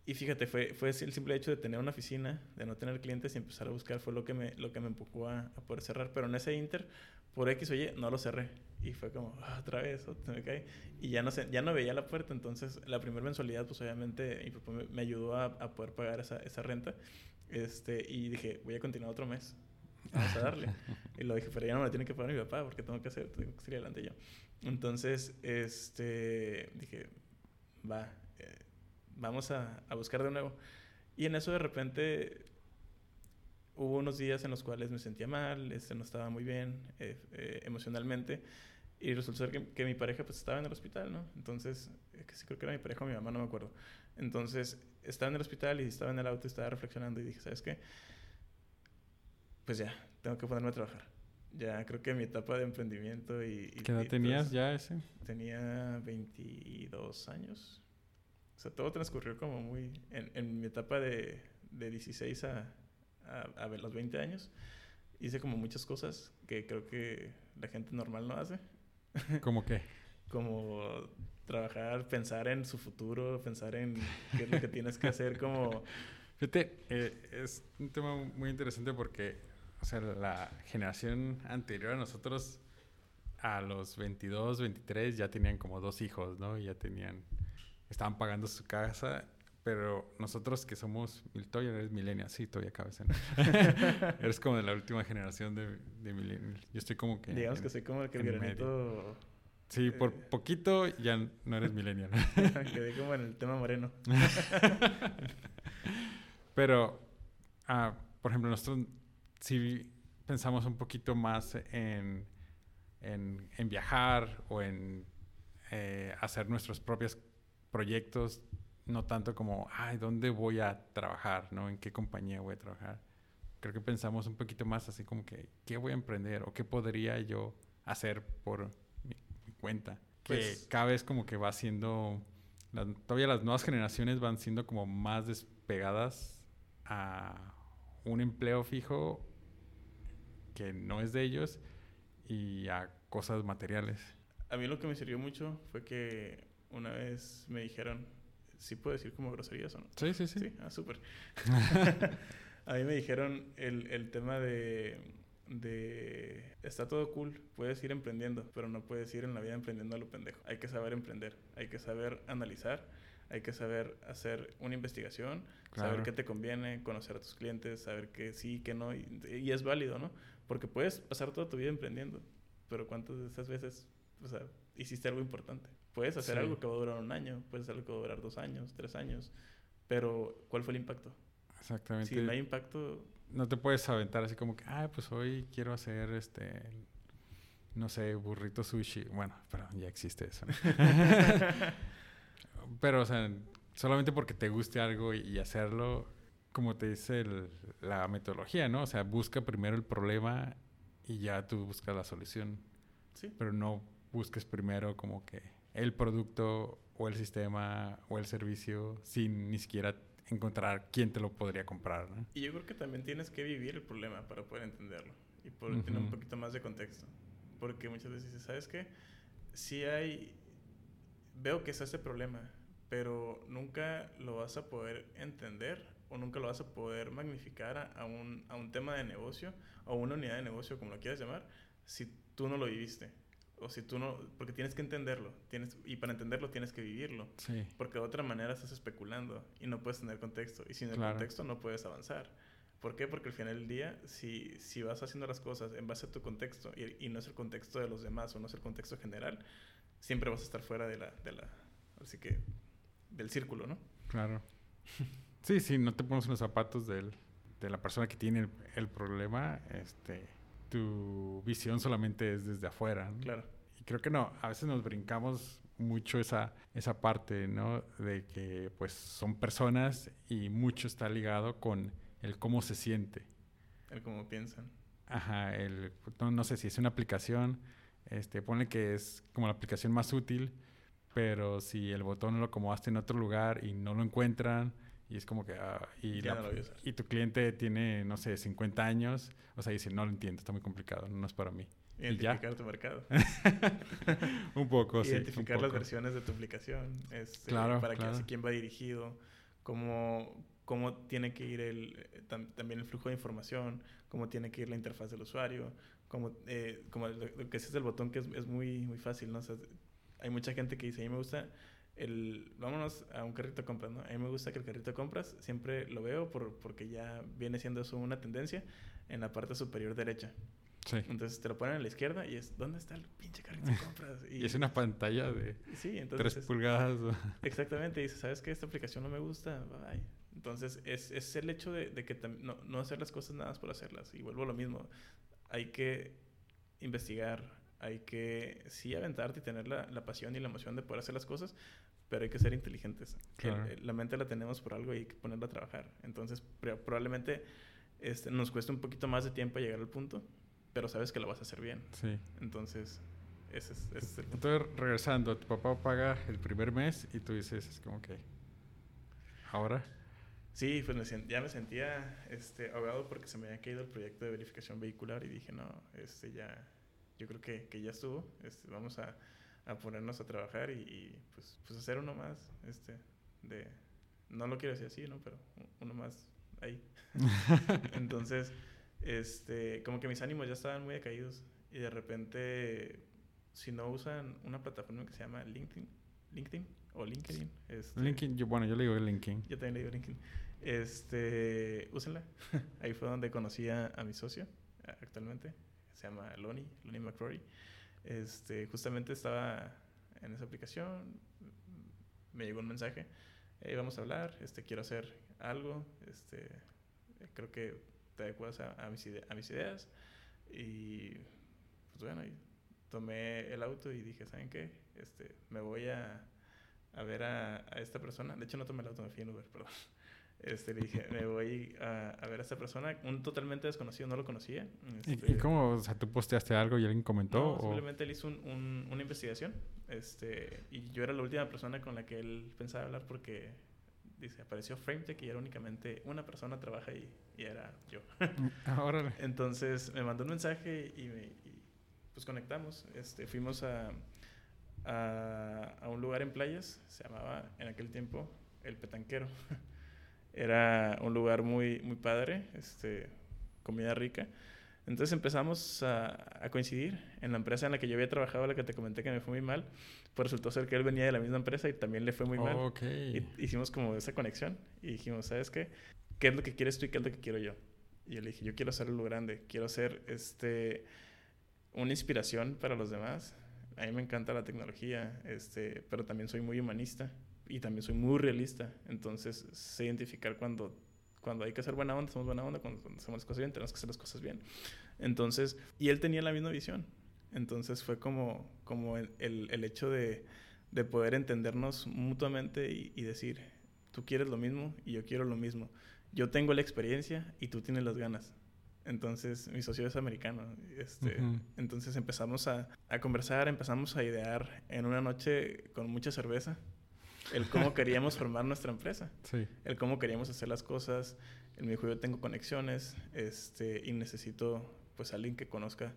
[SPEAKER 1] y fíjate, fue, fue el simple hecho de tener una oficina, de no tener clientes y empezar a buscar fue lo que me, lo que me empujó a, a poder cerrar. Pero en ese inter, por X o Y, no lo cerré. Y fue como, "Ah, otra vez, otra me cae. Y ya no, sé, ya no veía la puerta. Entonces, la primera mensualidad, pues obviamente, mi papá me, me ayudó a, a poder pagar esa, esa renta. Este, y dije, voy a continuar otro mes. Vamos a darle. y lo dije, pero ya no me lo tiene que pagar mi papá porque tengo que hacer, tengo que salir adelante yo. Entonces, este, dije, va, eh, vamos a, a buscar de nuevo. Y en eso de repente hubo unos días en los cuales me sentía mal, este, no estaba muy bien eh, eh, emocionalmente. Y resultó ser que, que mi pareja pues estaba en el hospital, ¿no? Entonces, que sí creo que era mi pareja o mi mamá, no me acuerdo. Entonces, estaba en el hospital y estaba en el auto y estaba reflexionando y dije, ¿sabes qué? Pues ya, tengo que ponerme a trabajar. Ya creo que mi etapa de emprendimiento y... y-
[SPEAKER 2] ¿Qué edad tenías ya ese?
[SPEAKER 1] Tenía 22 años. O sea, todo transcurrió como muy... En, en mi etapa de, de 16 a, a, a los 20 años, hice como muchas cosas que creo que la gente normal no hace.
[SPEAKER 2] ¿Cómo qué?
[SPEAKER 1] Como trabajar, pensar en su futuro, pensar en qué es lo que tienes que hacer, como...
[SPEAKER 2] Fíjate, eh, es un tema muy interesante porque, o sea, la generación anterior a nosotros, a los 22, 23, ya tenían como dos hijos, ¿no? Y ya tenían, estaban pagando su casa, pero nosotros que somos, todavía eres millennial, sí, todavía cabeza. eres como de la última generación de, de millennial. Yo estoy como que...
[SPEAKER 1] digamos
[SPEAKER 2] en-
[SPEAKER 1] que soy como el que el
[SPEAKER 2] en
[SPEAKER 1] granito...
[SPEAKER 2] Sí, por
[SPEAKER 1] eh,
[SPEAKER 2] poquito ya no eres millennial.
[SPEAKER 1] quedé como en el tema moreno.
[SPEAKER 2] Pero, ah, por ejemplo, nosotros sí pensamos un poquito más en, en, en viajar o en eh, hacer nuestros propios proyectos, no tanto como, ay, ¿dónde voy a trabajar? ¿no? ¿En qué compañía voy a trabajar? Creo que pensamos un poquito más así como que, ¿qué voy a emprender? ¿O qué podría yo hacer por mi, mi cuenta? Que
[SPEAKER 1] Pues-
[SPEAKER 2] cada vez como que va siendo, las- todavía las nuevas generaciones van siendo como más despegadas a un empleo fijo que no es de ellos y a cosas materiales.
[SPEAKER 1] A mí lo que me sirvió mucho fue que una vez me dijeron, ¿sí puedo decir como groserías o no?
[SPEAKER 2] Sí, sí, sí.
[SPEAKER 1] Sí, ah, súper. a mí me dijeron el, el tema de, de, está todo cool, puedes ir emprendiendo, pero no puedes ir en la vida emprendiendo a lo pendejo. Hay que saber emprender, hay que saber analizar, hay que saber hacer una investigación,
[SPEAKER 2] Claro.
[SPEAKER 1] saber qué te conviene, conocer a tus clientes, saber que sí, que no, y, y es válido, ¿no? Porque puedes pasar toda tu vida emprendiendo, pero ¿cuántas de esas veces, o sea, hiciste algo importante? Puedes hacer
[SPEAKER 2] Sí.
[SPEAKER 1] algo que va a durar un año, puedes hacer algo que va a durar dos años, tres años, pero ¿cuál fue el impacto?
[SPEAKER 2] Exactamente.
[SPEAKER 1] Si no hay impacto,
[SPEAKER 2] no te puedes aventar así como que, ah, pues hoy quiero hacer este, no sé, burrito sushi. Bueno, pero ya existe eso. ¿no? pero, o sea, solamente porque te guste algo y, y hacerlo, como te dice el- la metodología, ¿no? O sea, busca primero el problema y ya tú buscas la solución.
[SPEAKER 1] sí,
[SPEAKER 2] Pero no busques primero como que el producto o el sistema o el servicio sin ni siquiera encontrar quién te lo podría comprar, ¿no?
[SPEAKER 1] Y yo creo que también tienes que vivir el problema para poder entenderlo y poder tener un poquito más de contexto. Porque muchas veces dices, ¿sabes qué? Sí hay... Veo que es ese problema, pero nunca lo vas a poder entender o nunca lo vas a poder magnificar a, a un, a un tema de negocio o una unidad de negocio, como lo quieras llamar, si tú no lo viviste. O si tú no... Porque tienes que entenderlo. Tienes, y para entenderlo tienes que vivirlo.
[SPEAKER 2] Sí.
[SPEAKER 1] Porque de otra manera estás especulando y no puedes tener contexto. Y sin el
[SPEAKER 2] Claro.
[SPEAKER 1] contexto no puedes avanzar. ¿Por qué? Porque al final del día, si, si vas haciendo las cosas en base a tu contexto y, y no es el contexto de los demás o no es el contexto general, siempre vas a estar fuera de la... De la así que... Del círculo, ¿no?
[SPEAKER 2] Claro. Sí, sí, no te pones en los zapatos del, de la persona que tiene el, el problema, este, tu visión solamente es desde afuera. ¿no?
[SPEAKER 1] Claro.
[SPEAKER 2] Y creo que no, a veces nos brincamos mucho esa, esa parte, ¿no? De que pues son personas y mucho está ligado con el cómo se siente.
[SPEAKER 1] El cómo piensan.
[SPEAKER 2] Ajá, el, no, no sé si es una aplicación, este, ponle que es como la aplicación más útil, pero si el botón lo acomodaste en otro lugar y no lo encuentran, y es como que, ah, y, la-
[SPEAKER 1] no
[SPEAKER 2] y tu cliente tiene, no sé, 50 años, o sea, dice, no lo entiendo, está muy complicado, no es para mí.
[SPEAKER 1] Identificar tu mercado.
[SPEAKER 2] un poco, sí.
[SPEAKER 1] Identificar las
[SPEAKER 2] poco.
[SPEAKER 1] versiones de tu aplicación. este,
[SPEAKER 2] Claro,
[SPEAKER 1] Para que
[SPEAKER 2] claro.
[SPEAKER 1] hacia quién va dirigido. Cómo, cómo tiene que ir el, eh, tam- también el flujo de información. Cómo tiene que ir la interfaz del usuario. Cómo, eh, como lo, lo que es el botón que es, es muy, muy fácil, ¿no? O sea, hay mucha gente que dice, a mí me gusta el... Vámonos a un carrito de compras, ¿no? A mí me gusta que el carrito de compras siempre lo veo por, porque ya viene siendo eso una tendencia en la parte superior derecha.
[SPEAKER 2] Sí.
[SPEAKER 1] Entonces te lo ponen a la izquierda y es, ¿dónde está el pinche carrito de compras?
[SPEAKER 2] Y es una pantalla de
[SPEAKER 1] Sí,
[SPEAKER 2] 3
[SPEAKER 1] entonces... es-
[SPEAKER 2] pulgadas. o-
[SPEAKER 1] exactamente, dices, ¿sabes qué? Esta aplicación no me gusta, bye. Entonces es, es el hecho de, de que no, no hacer las cosas nada más por hacerlas. Y vuelvo a lo mismo, hay que investigar, hay que sí aventarte y tener la, la pasión y la emoción de poder hacer las cosas, pero hay que ser inteligentes. El-
[SPEAKER 2] Claro.
[SPEAKER 1] el- la mente la tenemos por algo y hay que ponerla a trabajar. Entonces probablemente este, nos cueste un poquito más de tiempo llegar al punto, pero sabes que lo vas a hacer bien.
[SPEAKER 2] Sí.
[SPEAKER 1] Entonces, ese es, ese es el punto.
[SPEAKER 2] Entonces, regresando, tu papá paga el primer mes y tú dices, es como que, ahora,
[SPEAKER 1] Sí, pues me ya me sentía este, ahogado porque se me había caído el proyecto de verificación vehicular y dije, no, este, ya, yo creo que, que ya estuvo, este, vamos a, a ponernos a trabajar y, y, pues, pues hacer uno más, este, de, no lo quiero decir así, ¿no? Pero uno más ahí. Entonces, este, como que mis ánimos ya estaban muy decaídos y de repente, si no usan una plataforma que se llama LinkedIn, LinkedIn o LinkedIn, este,
[SPEAKER 2] LinkedIn, yo, bueno, yo le digo LinkedIn.
[SPEAKER 1] yo también le digo LinkedIn. Este, úsenla. Ahí fue donde conocí a, a mi socio actualmente. Se llama Lonnie, Lonnie McCrory. Este, justamente estaba en esa aplicación. Me llegó un mensaje. "Hey, vamos a hablar. Este, quiero hacer algo. Este, creo que te adecuas a, mis, a mis ideas. Y pues bueno, tomé el auto y dije, ¿saben qué? Este, me voy a, a ver a, a esta persona. De hecho, no tomé el auto, me fui en Uber, perdón. Este, le dije, me voy a, a ver a esta persona, un totalmente desconocido, no lo conocía.
[SPEAKER 2] ¿Y,
[SPEAKER 1] Este,
[SPEAKER 2] y cómo, o sea, tú posteaste algo y alguien comentó?
[SPEAKER 1] No,
[SPEAKER 2] o-
[SPEAKER 1] simplemente él hizo un- un- una investigación. Este, y yo era la última persona con la que él pensaba hablar porque dice, apareció FrameTech y era únicamente una persona trabaja ahí y era yo.
[SPEAKER 2] Ahora.
[SPEAKER 1] Entonces me mandó un mensaje y, me, y, pues conectamos. Este, fuimos a, a, a, un lugar en playas, se llamaba en aquel tiempo El Petanquero. era un lugar muy, muy padre, este, comida rica. Entonces empezamos a, a, coincidir en la empresa en la que yo había trabajado, la que te comenté que me fue muy mal. Pues resultó ser que él venía de la misma empresa y también le fue muy mal.
[SPEAKER 2] Okay.
[SPEAKER 1] Y hicimos como esa conexión y dijimos, ¿sabes qué? ¿Qué es lo que quieres tú y qué es lo que quiero yo? Y yo le dije, yo quiero hacer lo grande, quiero ser este, una inspiración para los demás. A mí me encanta la tecnología, este, pero también soy muy humanista y también soy muy realista. Entonces sé identificar cuando cuando hay que hacer buena onda, somos buena onda, cuando, cuando, hacemos las cosas bien, tenemos que hacer las cosas bien. Entonces, y él tenía la misma visión. Entonces fue como, como el, el, el hecho de, de, poder entendernos mutuamente y, y, decir, tú quieres lo mismo y yo quiero lo mismo. Yo tengo la experiencia y tú tienes las ganas. Entonces, mi socio es americano. Este, uh -huh. Entonces empezamos a, a conversar, empezamos a idear en una noche con mucha cerveza el cómo queríamos formar nuestra empresa,
[SPEAKER 2] sí.
[SPEAKER 1] el cómo queríamos hacer las cosas. Él me dijo, yo tengo conexiones este, y necesito pues alguien que conozca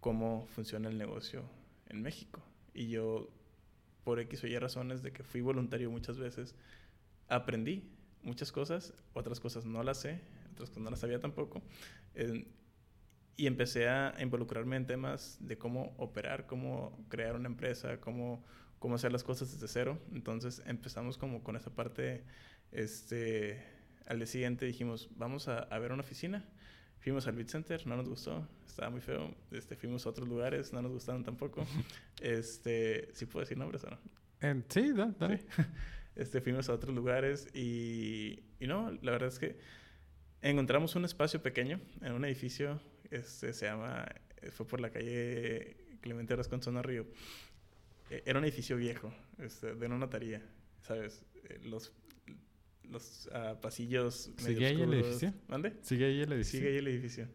[SPEAKER 1] cómo funciona el negocio en México. Y yo, por X o Y razones de que fui voluntario muchas veces, aprendí muchas cosas, otras cosas no las sé, otras cosas no las sabía tampoco. Eh, y empecé a involucrarme en temas de cómo operar, cómo crear una empresa, cómo cómo hacer las cosas desde cero. Entonces empezamos como con esa parte, este, al día siguiente dijimos, vamos a, a ver una oficina. Fuimos al Beat Center, no nos gustó, estaba muy feo. Este, fuimos a otros lugares, no nos gustaron tampoco. este, ¿sí puedo decir nombres o no?
[SPEAKER 2] Eh, sí, da, dale.
[SPEAKER 1] Sí. Este, fuimos a otros lugares y, y no, la verdad es que encontramos un espacio pequeño en un edificio, este, se llama, fue por la calle Clemente Rascón Zona Río era un edificio viejo, este, de una notaría, ¿sabes? Eh, los los uh, pasillos
[SPEAKER 2] ¿Sigue ahí el edificio?
[SPEAKER 1] ¿Mande?
[SPEAKER 2] ¿Sigue ahí el edificio?
[SPEAKER 1] Sigue ahí el edificio.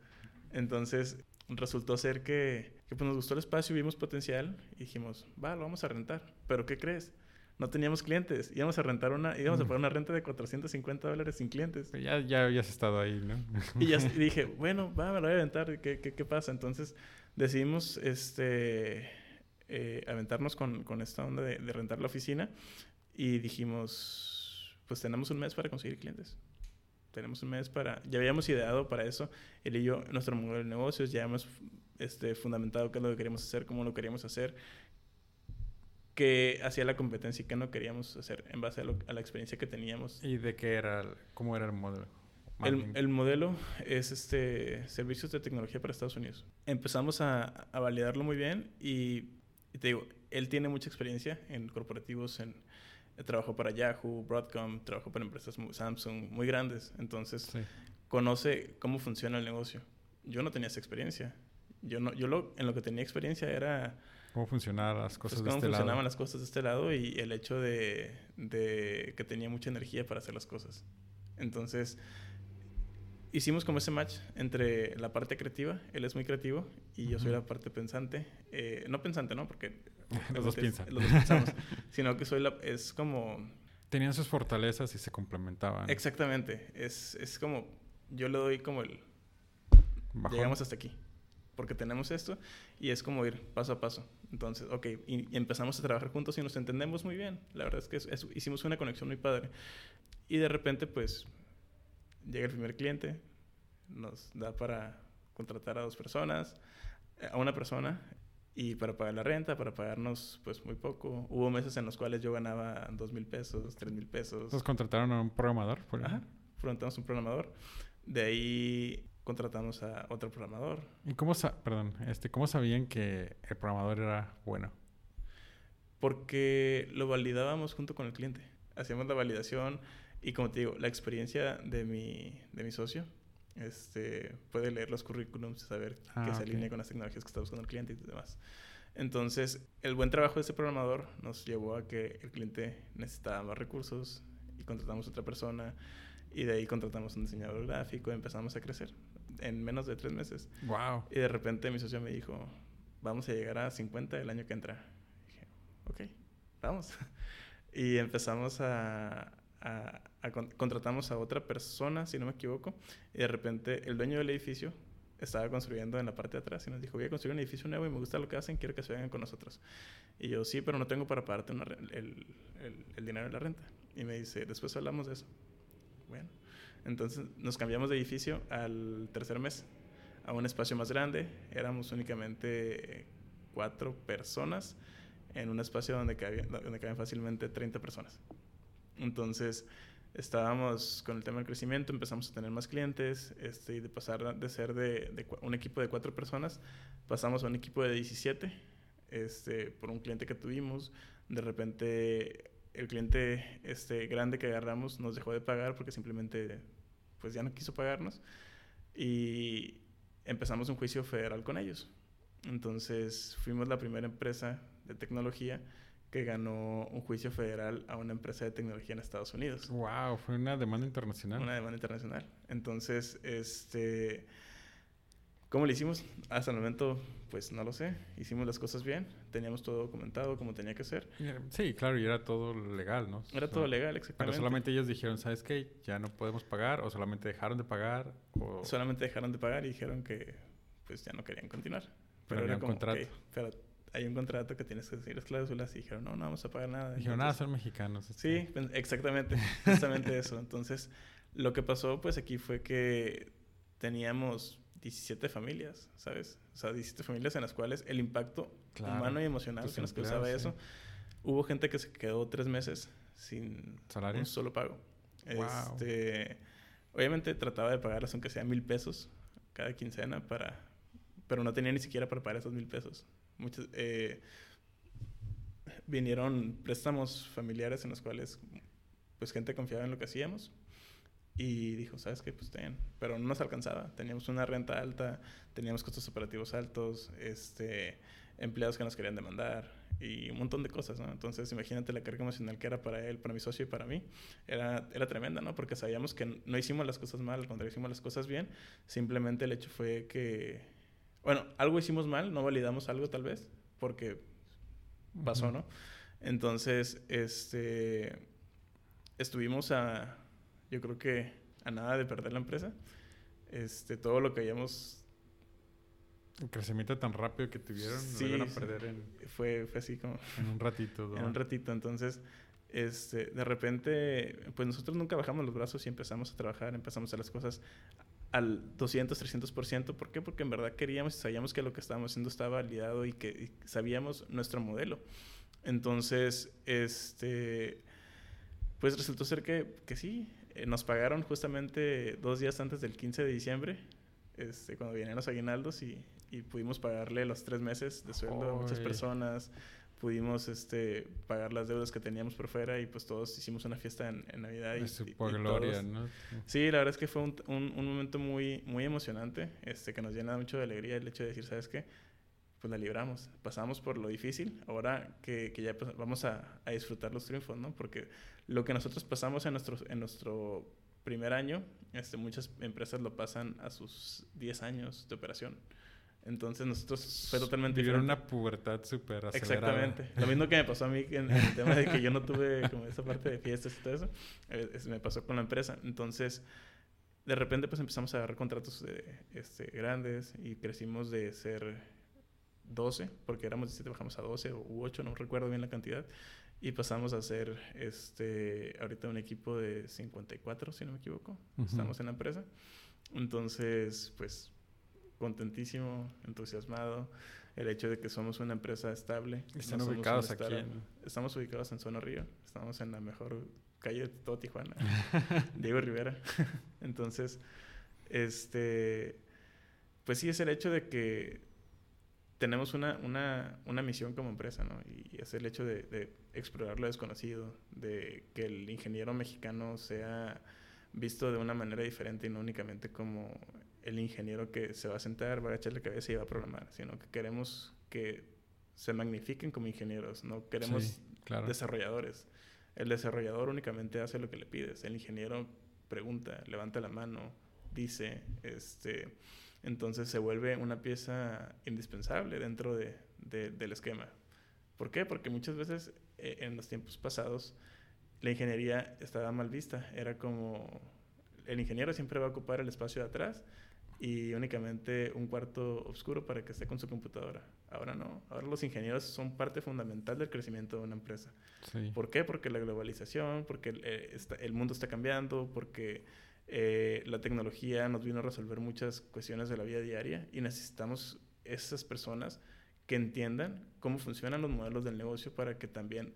[SPEAKER 1] Entonces, resultó ser que, que pues nos gustó el espacio, vimos potencial y dijimos, va, lo vamos a rentar. ¿Pero qué crees? No teníamos clientes. Íbamos a rentar una, íbamos mm. a pagar una renta de 450 dólares sin clientes.
[SPEAKER 2] Pero ya, ya habías estado ahí, ¿no?
[SPEAKER 1] y ya y dije, bueno, va, me lo voy a rentar. ¿Qué, qué, qué pasa? Entonces, decidimos, este eh, aventarnos con, con, esta onda de, de, rentar la oficina y dijimos, pues tenemos un mes para conseguir clientes. Tenemos un mes para... Ya habíamos ideado para eso, él y yo, nuestro modelo de negocios, ya hemos este, fundamentado qué es lo que queríamos hacer, cómo lo queríamos hacer, qué hacía la competencia y qué no queríamos hacer en base a, lo, a la experiencia que teníamos.
[SPEAKER 2] ¿Y de qué era, cómo era el modelo?
[SPEAKER 1] El, el, modelo es este servicios de tecnología para Estados Unidos. Empezamos a, a validarlo muy bien y y te digo, él tiene mucha experiencia en corporativos, en, trabajó para Yahoo, Broadcom, trabajó para empresas muy, Samsung muy grandes. Entonces, sí. conoce cómo funciona el negocio. Yo no tenía esa experiencia. Yo, no, yo lo, en lo que tenía experiencia era...
[SPEAKER 2] Cómo funcionaban las cosas
[SPEAKER 1] pues,
[SPEAKER 2] de
[SPEAKER 1] cómo
[SPEAKER 2] este
[SPEAKER 1] funcionaban
[SPEAKER 2] lado.
[SPEAKER 1] las cosas de este lado y el hecho de, de que tenía mucha energía para hacer las cosas. Entonces, hicimos como ese match entre la parte creativa, él es muy creativo y yo soy la parte pensante. Eh, no pensante, ¿no? Porque
[SPEAKER 2] los dos piensan.
[SPEAKER 1] Los dos pensamos, sino que soy la, es como...
[SPEAKER 2] Tenían sus fortalezas y se complementaban.
[SPEAKER 1] Exactamente. Es, es como, yo le doy como el...
[SPEAKER 2] Bajón.
[SPEAKER 1] Llegamos hasta aquí. Porque tenemos esto y es como ir paso a paso. Entonces, ok, y, y empezamos a trabajar juntos y nos entendemos muy bien. La verdad es que es, es, hicimos una conexión muy padre. Y de repente, pues, llega el primer cliente, nos da para contratar a dos personas, a una persona, y para pagar la renta, para pagarnos pues muy poco. Hubo meses en los cuales yo ganaba dos mil pesos, tres mil pesos.
[SPEAKER 2] Entonces contrataron a un programador.
[SPEAKER 1] ¿por Ajá, contratamos un programador. De ahí contratamos a otro programador.
[SPEAKER 2] ¿Y cómo, sa perdón, este, cómo sabían que el programador era bueno?
[SPEAKER 1] Porque lo validábamos junto con el cliente. Hacíamos la validación y como te digo, la experiencia de mi, de mi socio este, puede leer los currículums, saber ah, que se okay. alinea con las tecnologías que está buscando el cliente y demás. Entonces, el buen trabajo de ese programador nos llevó a que el cliente necesitaba más recursos y contratamos a otra persona y de ahí contratamos un diseñador gráfico y empezamos a crecer en menos de tres meses.
[SPEAKER 2] Wow.
[SPEAKER 1] Y de repente mi socio me dijo, vamos a llegar a 50 el año que entra. Y dije, ok, vamos. y empezamos a, contratamos a otra persona, si no me equivoco, y de repente el dueño del edificio estaba construyendo en la parte de atrás y nos dijo, voy a construir un edificio nuevo y me gusta lo que hacen, quiero que se vengan con nosotros. Y yo, sí, pero no tengo para pagarte el, el, dinero de la renta. Y me dice, después hablamos de eso. Bueno, entonces nos cambiamos de edificio al tercer mes, a un espacio más grande. Éramos únicamente cuatro personas en un espacio donde, cabía, donde caben fácilmente 30 personas. Entonces, estábamos con el tema del crecimiento, empezamos a tener más clientes este, y de pasar de ser de, un equipo de cuatro personas, pasamos a un equipo de 17 este, por un cliente que tuvimos. De repente el cliente este, grande que agarramos nos dejó de pagar porque simplemente pues ya no quiso pagarnos y empezamos un juicio federal con ellos. Entonces fuimos la primera empresa de tecnología que ganó un juicio federal a una empresa de tecnología en Estados Unidos.
[SPEAKER 2] Wow, fue una demanda internacional.
[SPEAKER 1] Una demanda internacional. Entonces, este, ¿cómo lo hicimos? Hasta el momento, pues no lo sé. Hicimos las cosas bien, teníamos todo documentado como tenía que ser.
[SPEAKER 2] Sí, claro, y era todo legal, ¿no?
[SPEAKER 1] Era todo legal, exactamente.
[SPEAKER 2] Pero solamente ellos dijeron, ¿sabes qué? Ya no podemos pagar, o solamente dejaron de pagar, o...
[SPEAKER 1] Solamente dejaron de pagar y dijeron que, pues ya no querían continuar. Pero, era como, contrato. pero hay un contrato que tienes que decir las cláusulas y dijeron, no, no vamos a pagar nada.
[SPEAKER 2] Dijeron, nada, son mexicanos.
[SPEAKER 1] Sí, pues, exactamente, justamente eso. Entonces, lo que pasó pues aquí fue que teníamos 17 familias, ¿sabes? O sea, 17 familias en las cuales el impacto humano y emocional que nos causaba eso. Hubo gente que se quedó tres meses sin un solo pago. Este, obviamente trataba de pagarlas aunque sea mil pesos cada quincena para... Pero no tenía ni siquiera para pagar esos mil pesos. Muchos, eh, vinieron préstamos familiares en los cuales pues gente confiaba en lo que hacíamos y dijo, ¿sabes qué? Pues ten, pero no nos alcanzaba. Teníamos una renta alta, teníamos costos operativos altos, este, empleados que nos querían demandar y un montón de cosas, ¿no? Entonces, imagínate la carga emocional que era para él, para mi socio y para mí. Era, era tremenda, ¿no? Porque sabíamos que no hicimos las cosas mal, al contrario, hicimos las cosas bien. Simplemente el hecho fue que bueno, algo hicimos mal, no validamos algo tal vez, porque pasó, ¿no? Entonces, este, estuvimos a, yo creo que a nada de perder la empresa. Este, todo lo que hayamos...
[SPEAKER 2] El crecimiento tan rápido que tuvieron, sí, lo a perder en...
[SPEAKER 1] Fue, fue así como...
[SPEAKER 2] En un ratito.
[SPEAKER 1] En un ratito, entonces... Este, de repente, pues nosotros nunca bajamos los brazos y empezamos a trabajar, empezamos a hacer las cosas al 200, 300%. ¿Por qué? Porque en verdad queríamos y sabíamos que lo que estábamos haciendo estaba validado y que sabíamos nuestro modelo. Entonces, este, pues resultó ser que, que sí, eh, nos pagaron justamente dos días antes del 15 de diciembre, este, cuando vinieron los aguinaldos y, y pudimos pagarle los tres meses de sueldo a muchas personas pudimos este, pagar las deudas que teníamos por fuera y pues todos hicimos una fiesta en, Navidad. Y,
[SPEAKER 2] gloria, ¿no?
[SPEAKER 1] Sí, la verdad es que fue un, un, momento muy, muy emocionante, este, que nos llena mucho de alegría el hecho de decir, ¿sabes qué? Pues la libramos, pasamos por lo difícil, ahora que, que ya pues, vamos a, a, disfrutar los triunfos, ¿no? Porque lo que nosotros pasamos en nuestro, en nuestro primer año, este, muchas empresas lo pasan a sus 10 años de operación. Entonces nosotros fue totalmente
[SPEAKER 2] Vivieron una pubertad súper acelerada.
[SPEAKER 1] Exactamente. Lo mismo que me pasó a mí en, el tema de que yo no tuve como esa parte de fiestas y todo eso, eh, me pasó con la empresa. Entonces, de repente pues empezamos a agarrar contratos de, este, grandes y crecimos de ser 12, porque éramos 17, bajamos a 12 u 8, no recuerdo bien la cantidad, y pasamos a ser este, ahorita un equipo de 54, si no me equivoco. Estamos en la empresa. Entonces, pues contentísimo, entusiasmado. El hecho de que somos una empresa estable.
[SPEAKER 2] Están ubicados aquí.
[SPEAKER 1] Estamos ubicados en Zona Río. Estamos en la mejor calle de todo Tijuana. Diego Rivera. Entonces, este, pues sí es el hecho de que tenemos una, una, una misión como empresa, ¿no? Y es el hecho de, de explorar lo desconocido, de que el ingeniero mexicano sea visto de una manera diferente y no únicamente como el ingeniero que se va a sentar, va a echar la cabeza y va a programar, sino que queremos que se magnifiquen como ingenieros, no queremos desarrolladores. El desarrollador únicamente hace lo que le pides, el ingeniero pregunta, levanta la mano, dice, este, entonces se vuelve una pieza indispensable dentro de, del esquema. ¿Por qué? Porque muchas veces eh, en los tiempos pasados la ingeniería estaba mal vista. Era como, el ingeniero siempre va a ocupar el espacio de atrás y únicamente un cuarto oscuro para que esté con su computadora. Ahora no, ahora los ingenieros son parte fundamental del crecimiento de una empresa. ¿Por qué? Porque la globalización, porque el, eh, el mundo está cambiando, porque eh, la tecnología nos vino a resolver muchas cuestiones de la vida diaria y necesitamos esas personas que entiendan cómo funcionan los modelos del negocio para que también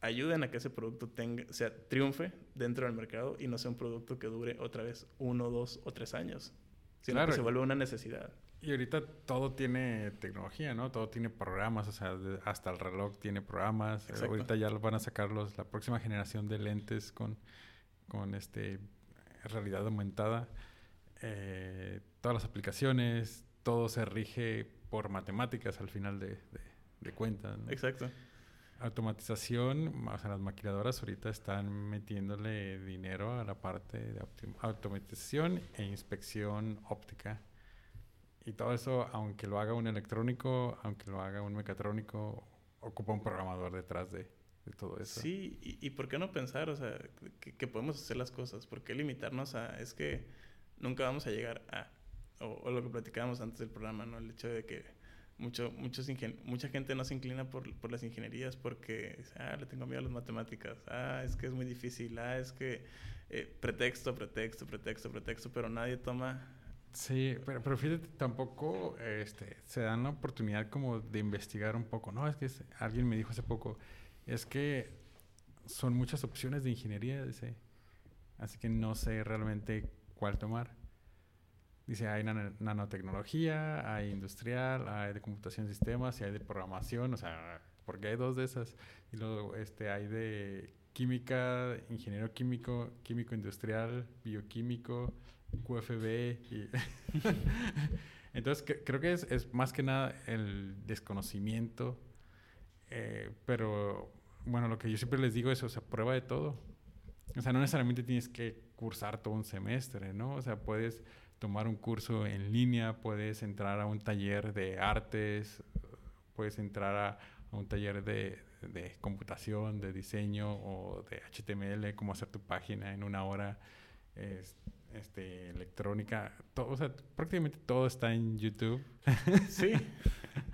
[SPEAKER 1] ayuden a que ese producto tenga, sea, triunfe dentro del mercado y no sea un producto que dure otra vez uno, dos o tres años, sino que se vuelva una necesidad.
[SPEAKER 2] Y ahorita todo tiene tecnología, ¿no? Todo tiene programas, o sea, hasta el reloj tiene programas. Ahorita ya van a sacar los, la próxima generación de lentes con, con este realidad aumentada. Eh, todas las aplicaciones, todo se rige por matemáticas al final de, de, cuentas.
[SPEAKER 1] Exacto.
[SPEAKER 2] Automatización, o sea, las maquiladoras ahorita están metiéndole dinero a la parte de automatización e inspección óptica. Y todo eso, aunque lo haga un electrónico, aunque lo haga un mecatrónico, ocupa un programador detrás de, de todo eso.
[SPEAKER 1] Sí, y, y, por qué no pensar, o sea, que, que, podemos hacer las cosas, por qué limitarnos a, es que nunca vamos a llegar a o, lo que platicábamos antes del programa, ¿no? El hecho de que mucho, muchos mucha gente no se inclina por, por, las ingenierías porque ah, le tengo miedo a las matemáticas, ah, es que es muy difícil, ah, es que eh, pretexto, pretexto, pretexto, pretexto, pero nadie toma...
[SPEAKER 2] Sí, pero, pero fíjate, tampoco este, se dan la oportunidad como de investigar un poco, ¿no? Es que alguien me dijo hace poco, es que son muchas opciones de ingeniería, dice, así que no sé realmente cuál tomar. Dice, hay nanotecnología, hay industrial, hay de computación de sistemas y hay de programación, o sea, porque hay dos de esas. Y luego este, hay de química, ingeniero químico, químico industrial, bioquímico, QFB. Y Entonces, creo que es, es, más que nada el desconocimiento, eh, pero bueno, lo que yo siempre les digo es, o sea, prueba de todo. O sea, no necesariamente tienes que cursar todo un semestre, ¿no? O sea, puedes tomar un curso en línea, puedes entrar a un taller de artes, puedes entrar a, un taller de, de, computación, de diseño o de HTML, cómo hacer tu página en una hora, este, electrónica, todo, o sea, prácticamente todo está en YouTube.
[SPEAKER 1] Sí.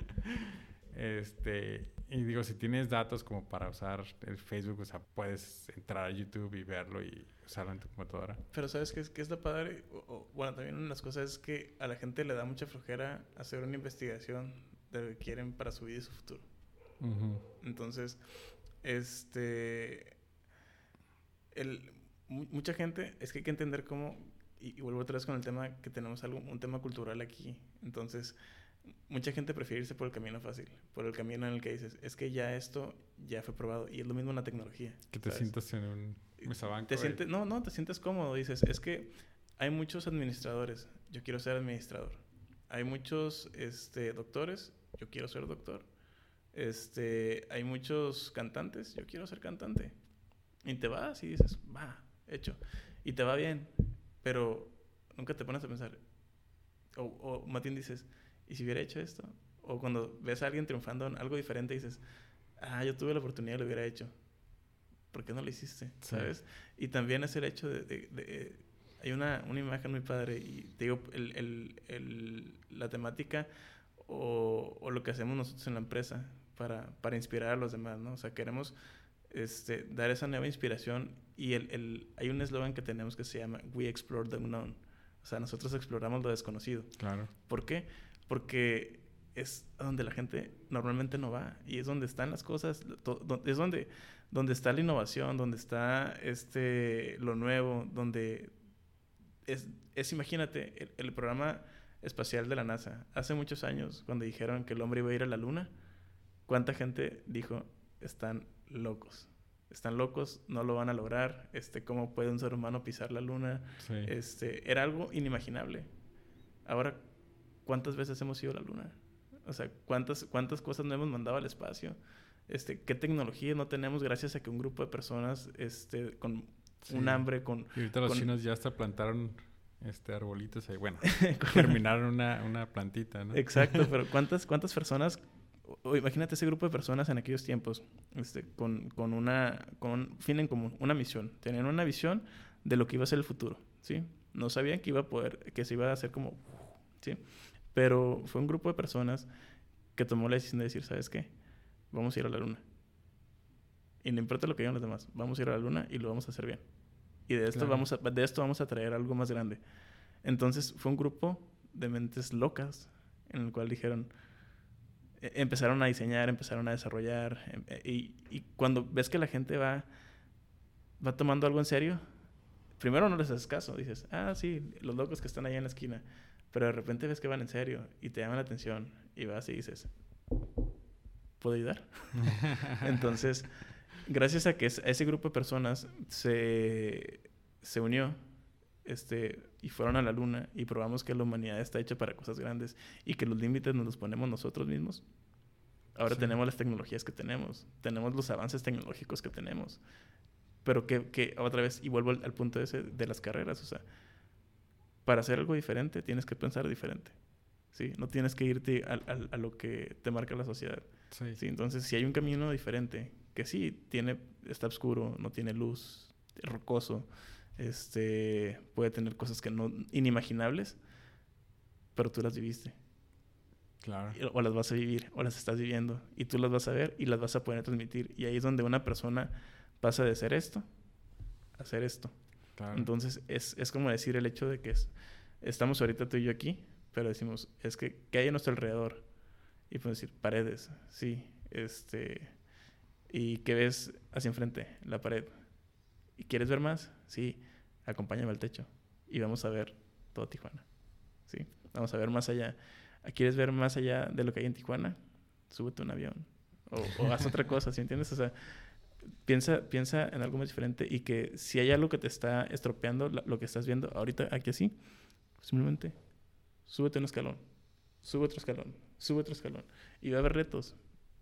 [SPEAKER 2] este, y digo, si tienes datos como para usar el Facebook, o sea, puedes entrar a YouTube y verlo y usarlo en tu computadora.
[SPEAKER 1] Pero ¿sabes qué es, qué es lo padre? bueno, también una de las cosas es que a la gente le da mucha flojera hacer una investigación de lo que quieren para su vida y su futuro. Entonces, este... El, mucha gente, es que hay que entender cómo, y, y, vuelvo otra vez con el tema que tenemos algo, un tema cultural aquí. Entonces, mucha gente prefiere irse por el camino fácil, por el camino en el que dices, es que ya esto ya fue probado y es lo mismo en la tecnología.
[SPEAKER 2] Que te sientas en un mesabanco.
[SPEAKER 1] Te sientes, no, no, te sientes cómodo, dices, es que hay muchos administradores, yo quiero ser administrador. Hay muchos este, doctores, yo quiero ser doctor. Este, hay muchos cantantes, yo quiero ser cantante. Y te vas y dices, va, hecho. Y te va bien, pero nunca te pones a pensar. O, o Matín dices, ¿y si hubiera hecho esto? O cuando ves a alguien triunfando en algo diferente dices, ah, yo tuve la oportunidad, lo hubiera hecho. ¿Por qué no lo hiciste? ¿Sabes? Y también es el hecho de... hay una, una, imagen muy padre y te digo, el, el, el, la temática o, o, lo que hacemos nosotros en la empresa para, para inspirar a los demás, ¿no? O sea, queremos este, dar esa nueva inspiración y el, el, hay un eslogan que tenemos que se llama We Explore the Unknown. O sea, nosotros exploramos lo desconocido.
[SPEAKER 2] Claro.
[SPEAKER 1] ¿Por qué? Porque es donde la gente normalmente no va y es donde están las cosas, es donde, donde está la innovación, donde está este, lo nuevo, donde es, es imagínate, el, programa espacial de la NASA, hace muchos años, cuando dijeron que el hombre iba a ir a la luna, ¿cuánta gente dijo, están locos? Están locos, no lo van a lograr, este, ¿cómo puede un ser humano pisar la luna? Este, era algo inimaginable. Ahora, ¿cuántas veces hemos ido a la luna? O sea, ¿cuántas, cuántas cosas no hemos mandado al espacio? Este, ¿Qué tecnología no tenemos gracias a que un grupo de personas este, con un hambre, con...
[SPEAKER 2] Y ahorita los chinos ya hasta plantaron este arbolitos ahí. Bueno, terminaron una, una plantita, ¿no?
[SPEAKER 1] Exacto, pero ¿cuántas, cuántas personas o imagínate ese grupo de personas en aquellos tiempos, este, con, con, una, con un fin en común, una misión. Tenían una visión de lo que iba a ser el futuro, ¿sí? No sabían que iba a poder, que se iba a hacer como, ¿sí? Pero fue un grupo de personas que tomó la decisión de decir, ¿sabes qué? Vamos a ir a la luna. Y no importa lo que digan los demás, vamos a ir a la luna y lo vamos a hacer bien. Y de esto, vamos, a, de esto vamos a traer algo más grande. Entonces fue un grupo de mentes locas en el cual dijeron, e, empezaron a diseñar, empezaron a desarrollar. Em, e, y, y, cuando ves que la gente va, va tomando algo en serio, primero no les haces caso. Dices, ah, sí, los locos que están allá en la esquina. Pero de repente ves que van en serio y te llaman la atención y vas y dices, ¿puedo ayudar? Entonces, gracias a que ese grupo de personas se, se unió este, y fueron a la luna y probamos que la humanidad está hecha para cosas grandes y que los límites nos los ponemos nosotros mismos. Ahora tenemos las tecnologías que tenemos, tenemos los avances tecnológicos que tenemos, pero que, que otra vez, y vuelvo al, punto ese de las carreras, o sea, para hacer algo diferente tienes que pensar diferente, ¿sí? No tienes que irte a, a, lo que te marca la sociedad, sí. ¿sí? Entonces, si hay un camino diferente, que sí, tiene, está oscuro, no tiene luz, rocoso, este, puede tener cosas que no, inimaginables, pero tú las viviste.
[SPEAKER 2] Claro.
[SPEAKER 1] O las vas a vivir, o las estás viviendo, y tú las vas a ver y las vas a poder transmitir. Y ahí es donde una persona pasa de ser esto a hacer esto. Claro. Entonces, es, es, como decir el hecho de que es, estamos ahorita tú y yo aquí, pero decimos, es que, ¿qué hay a nuestro alrededor? Y podemos decir, paredes, sí, este, y ¿qué ves hacia enfrente? La pared. ¿Y quieres ver más? Sí, acompáñame al techo y vamos a ver todo Tijuana. ¿Sí? Vamos a ver más allá. ¿Quieres ver más allá de lo que hay en Tijuana? Súbete un avión o, haz otra cosa, ¿sí entiendes? O sea, piensa, piensa en algo más diferente y que si hay algo que te está estropeando lo que estás viendo ahorita aquí así, simplemente súbete un escalón, sube otro escalón, sube otro escalón y va a haber retos,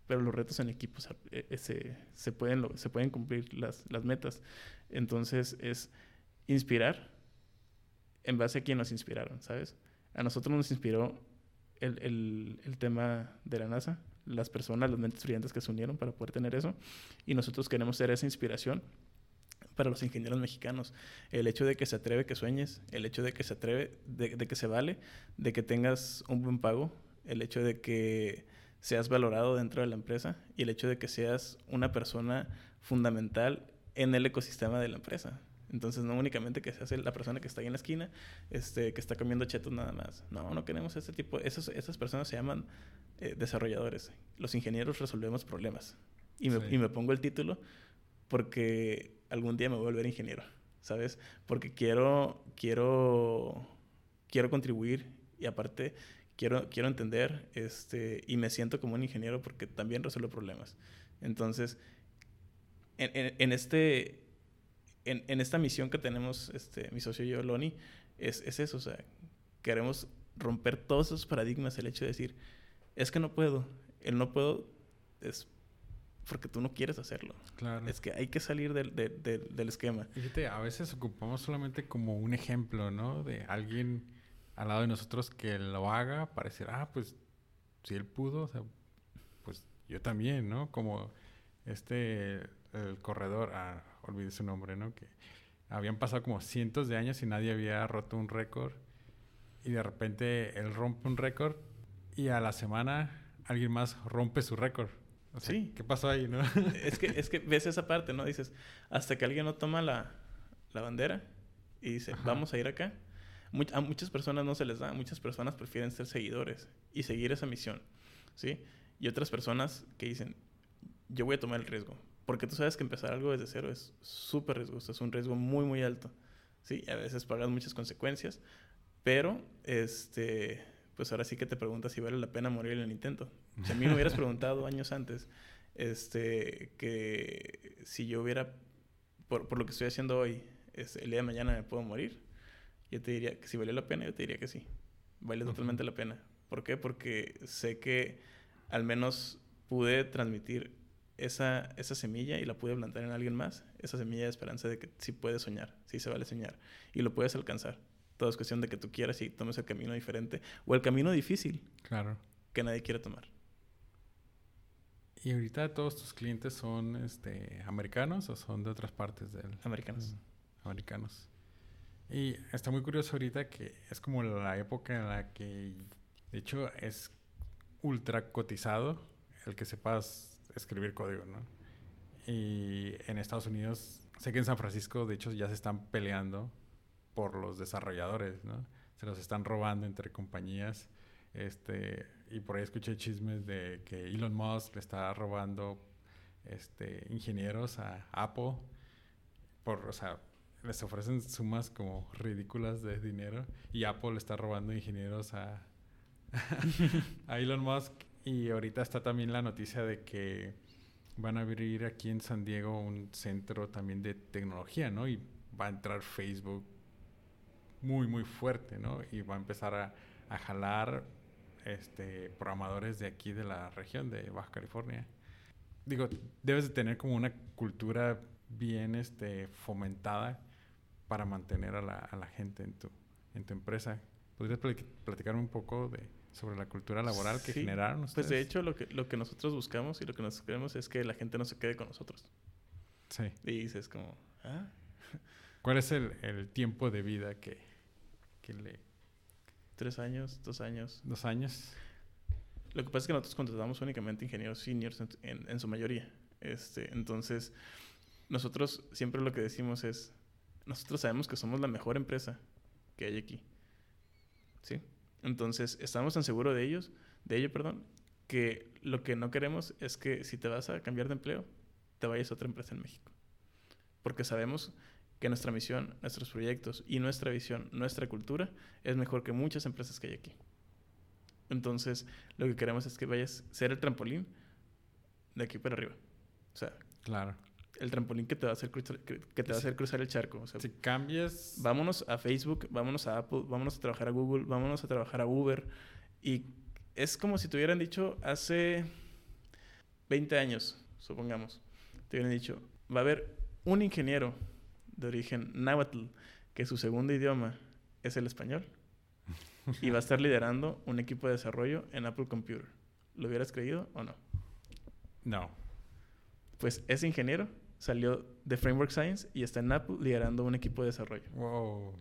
[SPEAKER 1] pero los retos en equipos eh, eh, se, se, pueden, se pueden cumplir las, las metas. Entonces es inspirar en base a quien nos inspiraron, ¿sabes? A nosotros nos inspiró el, el, el, tema de la NASA, las personas, las mentes brillantes que se unieron para poder tener eso, y nosotros queremos ser esa inspiración para los ingenieros mexicanos. El hecho de que se atreve que sueñes, el hecho de que se atreve, de, de que se vale, de que tengas un buen pago, el hecho de que seas valorado dentro de la empresa y el hecho de que seas una persona fundamental en el ecosistema de la empresa. Entonces, no únicamente que seas la persona que está ahí en la esquina, este, que está comiendo chetos nada más. No, no queremos ese tipo. Esos, esas personas se llaman eh, desarrolladores. Los ingenieros resolvemos problemas. Y me, y me pongo el título porque algún día me voy a volver ingeniero, ¿sabes? Porque quiero, quiero, quiero contribuir y aparte quiero, quiero entender este, y me siento como un ingeniero porque también resuelvo problemas. Entonces, en, en, este, en, en, esta misión que tenemos este, mi socio y yo, Loni, es, es eso, o sea, queremos romper todos esos paradigmas, el hecho de decir, es que no puedo, el no puedo es porque tú no quieres hacerlo.
[SPEAKER 2] Claro.
[SPEAKER 1] Es que hay que salir del, del, del esquema.
[SPEAKER 2] Fíjate, a veces ocupamos solamente como un ejemplo, ¿no? De alguien al lado de nosotros que lo haga, parecer, ah, pues si él pudo, o sea, pues yo también, ¿no? Como este, el corredor, ah, olvidé su nombre, ¿no? Que habían pasado como cientos de años y nadie había roto un récord y de repente él rompe un récord y a la semana alguien más rompe su récord.
[SPEAKER 1] sí.
[SPEAKER 2] ¿Qué pasó ahí, no?
[SPEAKER 1] es, que, es que ves esa parte, ¿no? Dices, hasta que alguien no toma la, la bandera y dice, vamos a ir acá a muchas personas no se les da, muchas personas prefieren ser seguidores y seguir esa misión, ¿sí? Y otras personas que dicen, yo voy a tomar el riesgo, porque tú sabes que empezar algo desde cero es súper riesgoso, es un riesgo muy, muy alto, ¿sí? A veces pagas muchas consecuencias, pero, este, pues ahora sí que te preguntas si vale la pena morir en el intento. Si a mí me hubieras preguntado años antes, este, que si yo hubiera, por, por lo que estoy haciendo hoy, es, el día de mañana me puedo morir, yo te diría que si vale la pena, yo te diría que sí. Vale totalmente la pena. ¿Por qué? Porque sé que al menos pude transmitir esa, esa semilla y la pude plantar en alguien más. Esa semilla de esperanza de que sí puedes soñar, sí se vale soñar. Y lo puedes alcanzar. Todo es cuestión de que tú quieras y tomes el camino diferente o el camino difícil.
[SPEAKER 2] Claro.
[SPEAKER 1] Que nadie quiere tomar.
[SPEAKER 2] ¿Y ahorita todos tus clientes son este, americanos o son de otras partes del...
[SPEAKER 1] Americanos.
[SPEAKER 2] Mm, americanos. Y está muy curioso ahorita que es como la época en la que, de hecho, es ultra cotizado el que sepas escribir código, ¿no? Y en Estados Unidos, sé que en San Francisco, de hecho, ya se están peleando por los desarrolladores, ¿no? Se los están robando entre compañías. Este, y por ahí escuché chismes de que Elon Musk le está robando este, ingenieros a Apple. Por, o sea, les ofrecen sumas como ridículas de dinero. Y Apple le está robando ingenieros a, a Elon Musk. Y ahorita está también la noticia de que van a abrir aquí en San Diego un centro también de tecnología, ¿no? Y va a entrar Facebook muy, muy fuerte, ¿no? Y va a empezar a, a jalar este, programadores de aquí de la región de Baja California. Digo, debes de tener como una cultura bien este, fomentada para mantener a la, a la gente en tu, en tu empresa. ¿Podrías platicar un poco de, sobre la cultura laboral que generaron ustedes?
[SPEAKER 1] Pues de hecho lo que, lo que nosotros buscamos y lo que nosotros queremos es que la gente no se quede con nosotros.
[SPEAKER 2] Sí.
[SPEAKER 1] Y dices como, ¿ah?
[SPEAKER 2] ¿Cuál es el, el tiempo de vida que, que le
[SPEAKER 1] Tres años, dos años.
[SPEAKER 2] Dos años.
[SPEAKER 1] Lo que pasa es que nosotros contratamos únicamente ingenieros seniors en, en, su mayoría. Este, entonces, nosotros siempre lo que decimos es, nosotros sabemos que somos la mejor empresa que hay aquí. ¿Sí? Entonces, estamos tan seguros de ellos, de ello, perdón, que lo que no queremos es que si te vas a cambiar de empleo, te vayas a otra empresa en México. Porque sabemos que nuestra misión, nuestros proyectos y nuestra visión, nuestra cultura es mejor que muchas empresas que hay aquí. Entonces, lo que queremos es que vayas a ser el trampolín de aquí para arriba. O sea,
[SPEAKER 2] claro.
[SPEAKER 1] El trampolín que te va a hacer cruzar, que, te va a hacer cruzar el charco. O sea,
[SPEAKER 2] si cambias.
[SPEAKER 1] Vámonos a Facebook, vámonos a Apple, vámonos a trabajar a Google, vámonos a trabajar a Uber. Y es como si te hubieran dicho hace 20 años, supongamos. Te hubieran dicho, va a haber un ingeniero de origen náhuatl, que su segundo idioma es el español, y va a estar liderando un equipo de desarrollo en Apple Computer. ¿Lo hubieras creído o no?
[SPEAKER 2] No.
[SPEAKER 1] Pues ese ingeniero salió de Framework Science y está en Apple liderando un equipo de desarrollo.
[SPEAKER 2] Wow.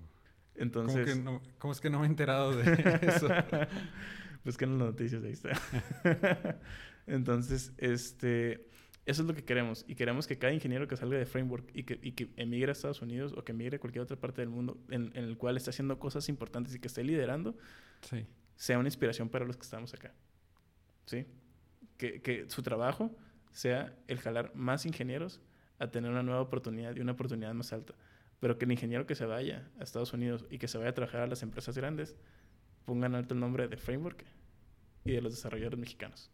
[SPEAKER 1] Entonces...
[SPEAKER 2] ¿Cómo, es que no me he enterado de eso?
[SPEAKER 1] pues que en las noticias ahí está. Entonces, este... Eso es lo que queremos. Y queremos que cada ingeniero que salga de Framework y que, y que emigre a Estados Unidos o que emigre a cualquier otra parte del mundo en, en el cual esté haciendo cosas importantes y que esté liderando,
[SPEAKER 2] sí.
[SPEAKER 1] sea una inspiración para los que estamos acá. ¿Sí? Que, que su trabajo sea el jalar más ingenieros a tener una nueva oportunidad y una oportunidad más alta. Pero que el ingeniero que se vaya a Estados Unidos y que se vaya a trabajar a las empresas grandes pongan alto el nombre de Framework y de los desarrolladores mexicanos.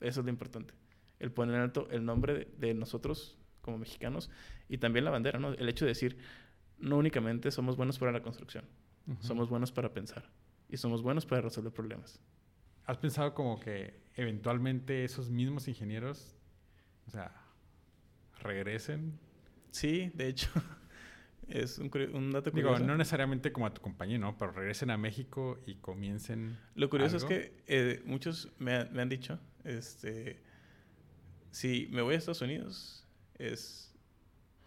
[SPEAKER 1] Eso es lo importante el poner en alto el nombre de, nosotros como mexicanos y también la bandera, ¿no? El hecho de decir, no únicamente somos buenos para la construcción, somos buenos para pensar y somos buenos para resolver problemas.
[SPEAKER 2] ¿Has pensado como que eventualmente esos mismos ingenieros, o sea, regresen?
[SPEAKER 1] Sí, de hecho, es un, un dato
[SPEAKER 2] curioso. Digo, no necesariamente como a tu compañía, ¿no? Pero regresen a México y comiencen.
[SPEAKER 1] Lo curioso es que eh, muchos me, me, han dicho, este, si me voy a Estados Unidos, es...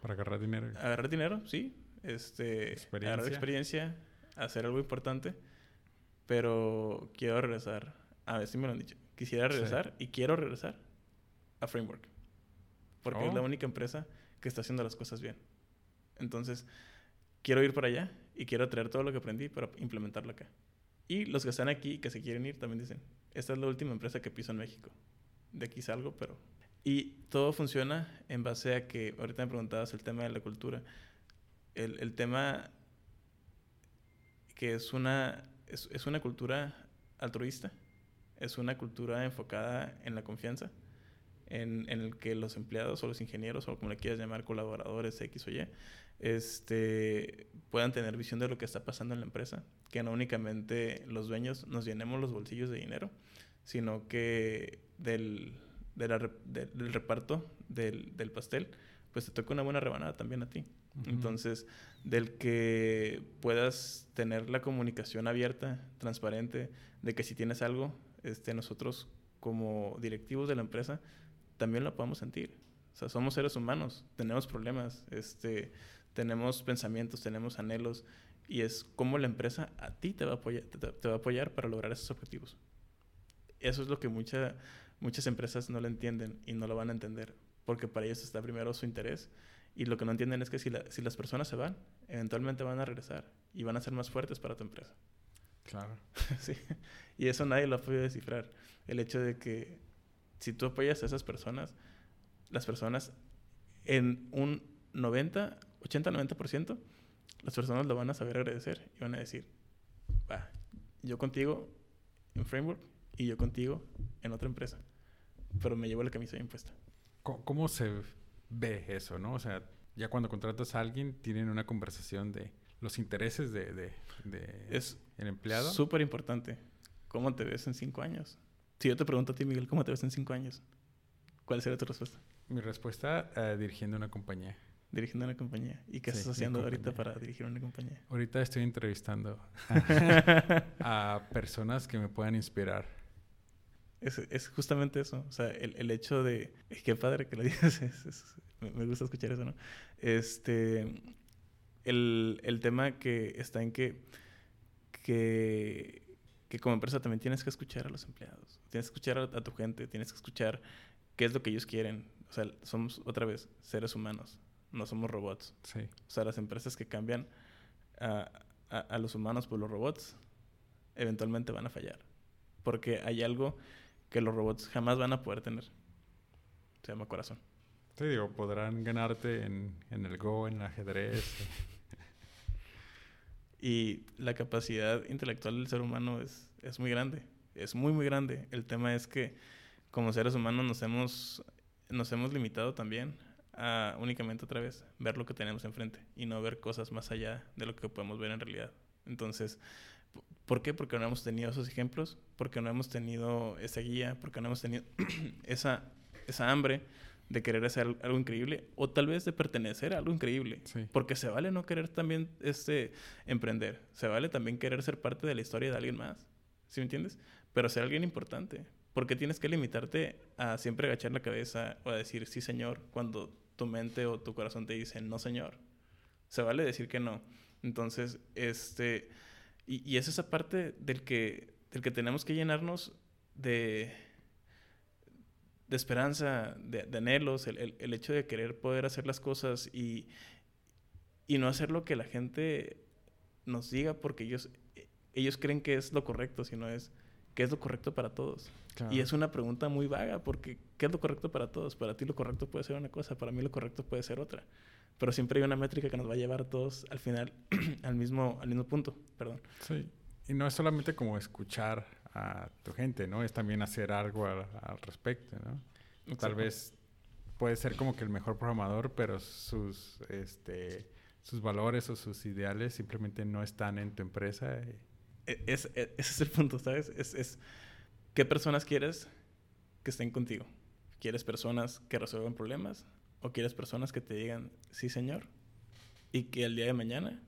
[SPEAKER 2] Para agarrar dinero.
[SPEAKER 1] Agarrar dinero, sí. Este,
[SPEAKER 2] experiencia.
[SPEAKER 1] Agarrar experiencia, hacer algo importante. Pero quiero regresar. A ver si me lo han dicho. Quisiera regresar y quiero regresar a Framework. Porque es la oh. única empresa que está haciendo las cosas bien. Entonces, quiero ir para allá y quiero traer todo lo que aprendí para implementarlo acá. Y los que están aquí y que se quieren ir también dicen, esta es la última empresa que piso en México. De aquí salgo, pero y todo funciona en base a que, ahorita me preguntabas el tema de la cultura. El, el tema que es una, es, es, una cultura altruista, es una cultura enfocada en la confianza, en, en, el que los empleados o los ingenieros, o como le quieras llamar, colaboradores X o Y, este, puedan tener visión de lo que está pasando en la empresa, que no únicamente los dueños nos llenemos los bolsillos de dinero, sino que del del reparto del, del, pastel, pues te toca una buena rebanada también a ti. Entonces, del que puedas tener la comunicación abierta, transparente, de que si tienes algo, este, nosotros como directivos de la empresa, también lo podemos sentir. O sea, somos seres humanos, tenemos problemas, este, tenemos pensamientos, tenemos anhelos, y es cómo la empresa a ti te va a apoyar, te, va a apoyar para lograr esos objetivos. Eso es lo que mucha, muchas empresas no lo entienden y no lo van a entender, porque para ellos está primero su interés, y lo que no entienden es que si, si las personas se van, eventualmente van a regresar y van a ser más fuertes para tu empresa.
[SPEAKER 2] Claro.
[SPEAKER 1] sí. Y eso nadie lo ha podido descifrar. El hecho de que si tú apoyas a esas personas, las personas en un 90, 80-90%, las personas lo van a saber agradecer y van a decir, va, yo contigo en Framework y yo contigo en otra empresa, pero me llevo la camisa bien puesta.
[SPEAKER 2] ¿Cómo, se ve eso, no? O sea, ya cuando contratas a alguien, tienen una conversación de los intereses de, de,
[SPEAKER 1] es
[SPEAKER 2] el empleado.
[SPEAKER 1] Súper importante. ¿Cómo te ves en cinco años? Si yo te pregunto a ti, Miguel, ¿cómo te ves en cinco años? ¿Cuál sería tu respuesta?
[SPEAKER 2] Mi respuesta, uh, dirigiendo una compañía.
[SPEAKER 1] Dirigiendo una compañía. ¿Y qué estás haciendo ahorita para dirigir una compañía?
[SPEAKER 2] Ahorita estoy entrevistando a, personas que me puedan inspirar.
[SPEAKER 1] Es, es, justamente eso. O sea, el, el hecho de... Qué padre que lo digas. me gusta escuchar eso, ¿no? Este... El, el tema que está en que... Que que como empresa también tienes que escuchar a los empleados, tienes que escuchar a, tu gente, tienes que escuchar qué es lo que ellos quieren. O sea, somos otra vez seres humanos, no somos robots.
[SPEAKER 2] Sí.
[SPEAKER 1] O sea, las empresas que cambian a, a, los humanos por los robots, eventualmente van a fallar. Porque hay algo que los robots jamás van a poder tener. Se llama corazón.
[SPEAKER 2] Sí, digo, podrán ganarte en, en el Go, en el ajedrez.
[SPEAKER 1] Y la capacidad intelectual del ser humano es, es muy grande, es muy, muy grande. El tema es que como seres humanos nos hemos, nos hemos limitado también a únicamente otra vez ver lo que tenemos enfrente y no ver cosas más allá de lo que podemos ver en realidad. Entonces, ¿por qué? Porque no hemos tenido esos ejemplos, porque no hemos tenido esa guía, porque no hemos tenido esa, esa hambre de querer hacer algo increíble o tal vez de pertenecer a algo increíble. Porque se vale no querer también este, emprender, se vale también querer ser parte de la historia de alguien más, ¿sí me entiendes? Pero ser alguien importante. porque tienes que limitarte a siempre agachar la cabeza o a decir sí señor cuando tu mente o tu corazón te dice no señor? Se vale decir que no. Entonces, este, y, y es esa parte del que, del que tenemos que llenarnos de de esperanza, de, anhelos, el, el, hecho de querer poder hacer las cosas y, y no hacer lo que la gente nos diga porque ellos, ellos creen que es lo correcto, sino es qué es lo correcto para todos. Y es una pregunta muy vaga porque ¿qué es lo correcto para todos? Para ti lo correcto puede ser una cosa, para mí lo correcto puede ser otra. Pero siempre hay una métrica que nos va a llevar a todos al final al mismo, al mismo punto. Perdón.
[SPEAKER 2] Sí. Y no es solamente como escuchar a tu gente, ¿no? Es también hacer algo al, respecto, ¿no? Tal vez puede ser como que el mejor programador, pero sus, este, sus valores o sus ideales simplemente no están en tu empresa. E,
[SPEAKER 1] es, ese es el punto, ¿sabes? Es, es qué personas quieres que estén contigo. ¿Quieres personas que resuelvan problemas? ¿O quieres personas que te digan, sí, señor? Y que el día de mañana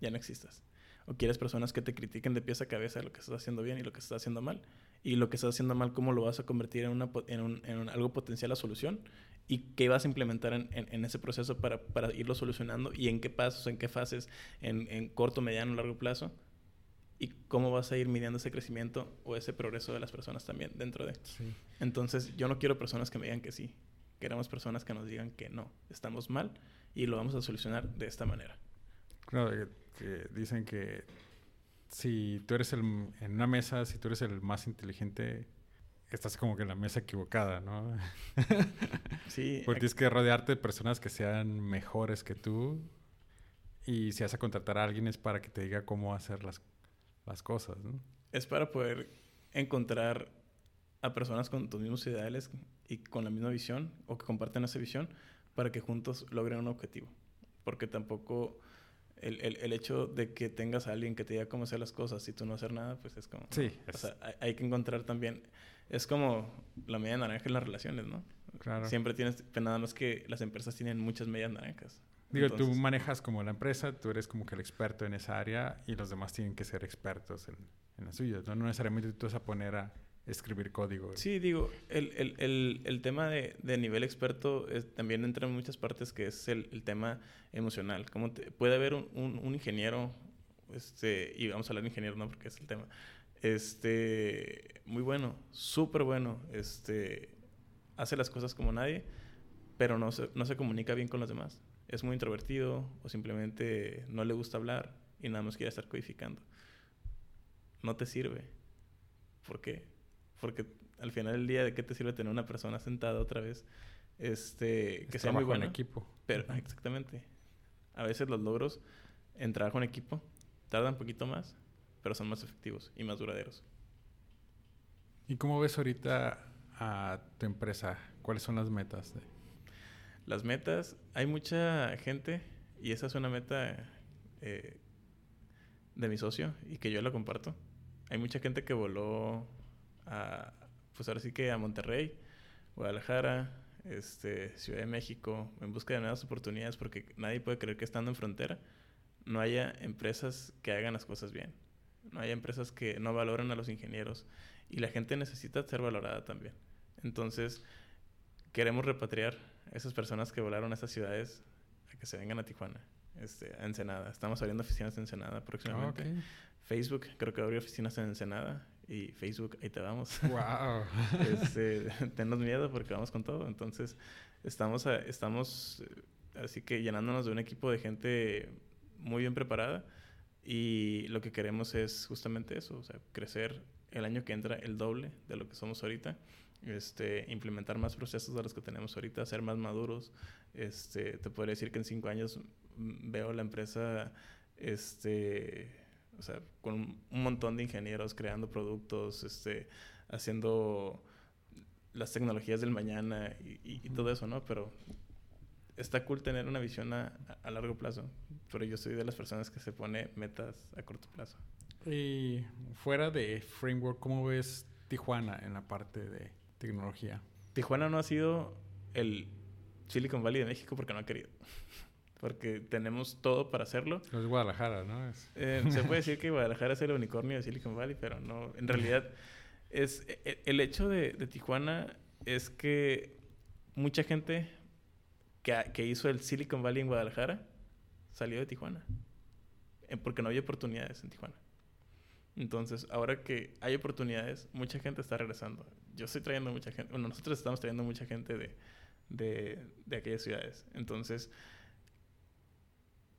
[SPEAKER 1] ya no existas o quieres personas que te critiquen de pies a cabeza lo que estás haciendo bien y lo que estás haciendo mal. Y lo que estás haciendo mal, cómo lo vas a convertir en, una, en, un, en algo potencial a solución y qué vas a implementar en, en, ese proceso para, para, irlo solucionando y en qué pasos, en qué fases, en corto, mediano, largo plazo y cómo vas a ir midiendo ese crecimiento o ese progreso de las personas también dentro de. Sí. Entonces, yo no quiero personas que me digan que sí. Queremos personas que nos digan que no, estamos mal y lo vamos a solucionar de esta manera.
[SPEAKER 2] Claro, que dicen que si tú eres el, en una mesa, si tú eres el más inteligente, estás como que en la mesa equivocada, ¿no?
[SPEAKER 1] Sí.
[SPEAKER 2] Porque tienes que rodearte de personas que sean mejores que tú. Y si vas a contratar a alguien es para que te diga cómo hacer las, las cosas, ¿no?
[SPEAKER 1] Es para poder encontrar a personas con tus mismos ideales y con la misma visión o que comparten esa visión para que juntos logren un objetivo. Porque tampoco el, el, el, hecho de que tengas a alguien que te diga cómo hacer las cosas y tú no hacer nada, pues es como...
[SPEAKER 2] Sí.
[SPEAKER 1] O sea, hay, que encontrar también... Es como la media naranja en las relaciones, ¿no?
[SPEAKER 2] Claro.
[SPEAKER 1] Siempre tienes... Pero nada más que las empresas tienen muchas medias naranjas.
[SPEAKER 2] Digo, tú manejas como la empresa, tú eres como que el experto en esa área y los demás tienen que ser expertos en, en las suyas, ¿no? No necesariamente tú vas a poner a escribir código.
[SPEAKER 1] Sí, digo, el, el, el, el tema de, de, nivel experto también entra en muchas partes que es el, tema emocional. Como puede haber un, un, ingeniero, este, y vamos a hablar de ingeniero, ¿no? Porque es el tema. Este, muy bueno, súper bueno, este, hace las cosas como nadie, pero no se, no se comunica bien con los demás. Es muy introvertido o simplemente no le gusta hablar y nada más quiere estar codificando. No te sirve. ¿Por qué? porque al final del día, ¿de qué te sirve tener una persona sentada otra vez? Este, que sea muy buena.
[SPEAKER 2] en equipo.
[SPEAKER 1] Pero, exactamente. A veces los logros en trabajo en equipo tardan un poquito más, pero son más efectivos y más duraderos.
[SPEAKER 2] ¿Y cómo ves ahorita a tu empresa? ¿Cuáles son las metas?
[SPEAKER 1] Las metas, hay mucha gente, y esa es una meta eh, de mi socio y que yo la comparto. Hay mucha gente que voló a, pues ahora sí que a Monterrey, Guadalajara, este, Ciudad de México, en busca de nuevas oportunidades, porque nadie puede creer que estando en frontera no haya empresas que hagan las cosas bien. No haya empresas que no valoren a los ingenieros. Y la gente necesita ser valorada también. Entonces, queremos repatriar esas personas que volaron a esas ciudades a que se vengan a Tijuana, este, a Ensenada. Estamos abriendo oficinas en Ensenada próximamente. Facebook, creo que abrió oficinas en Ensenada y Facebook, ahí te vamos.
[SPEAKER 2] ¡Wow!
[SPEAKER 1] este, tenos miedo porque vamos con todo. Entonces, estamos, estamos eh, así que llenándonos de un equipo de gente muy bien preparada y lo que queremos es justamente eso, o sea, crecer el año que entra el doble de lo que somos ahorita, este, implementar más procesos de los que tenemos ahorita, ser más maduros. Este, te podría decir que en cinco años mm, veo la empresa este, o sea, con un montón de ingenieros creando productos, este, haciendo las tecnologías del mañana y, todo eso, ¿no? Pero está cool tener una visión a, largo plazo, pero yo soy de las personas que se pone metas a corto plazo.
[SPEAKER 2] Y fuera de Framework, ¿cómo ves Tijuana en la parte de tecnología?
[SPEAKER 1] Tijuana no ha sido el Silicon Valley de México porque no ha querido porque tenemos todo para hacerlo.
[SPEAKER 2] Es Guadalajara, ¿no?
[SPEAKER 1] Eh, se puede decir que Guadalajara es el unicornio de Silicon Valley, pero no, en realidad es e, e, el hecho de, Tijuana es que mucha gente que, que, hizo el Silicon Valley en Guadalajara salió de Tijuana, eh, porque no había oportunidades en Tijuana. Entonces, ahora que hay oportunidades, mucha gente está regresando. Yo estoy trayendo mucha gente, bueno, nosotros estamos trayendo mucha gente de, de, de aquellas ciudades. Entonces,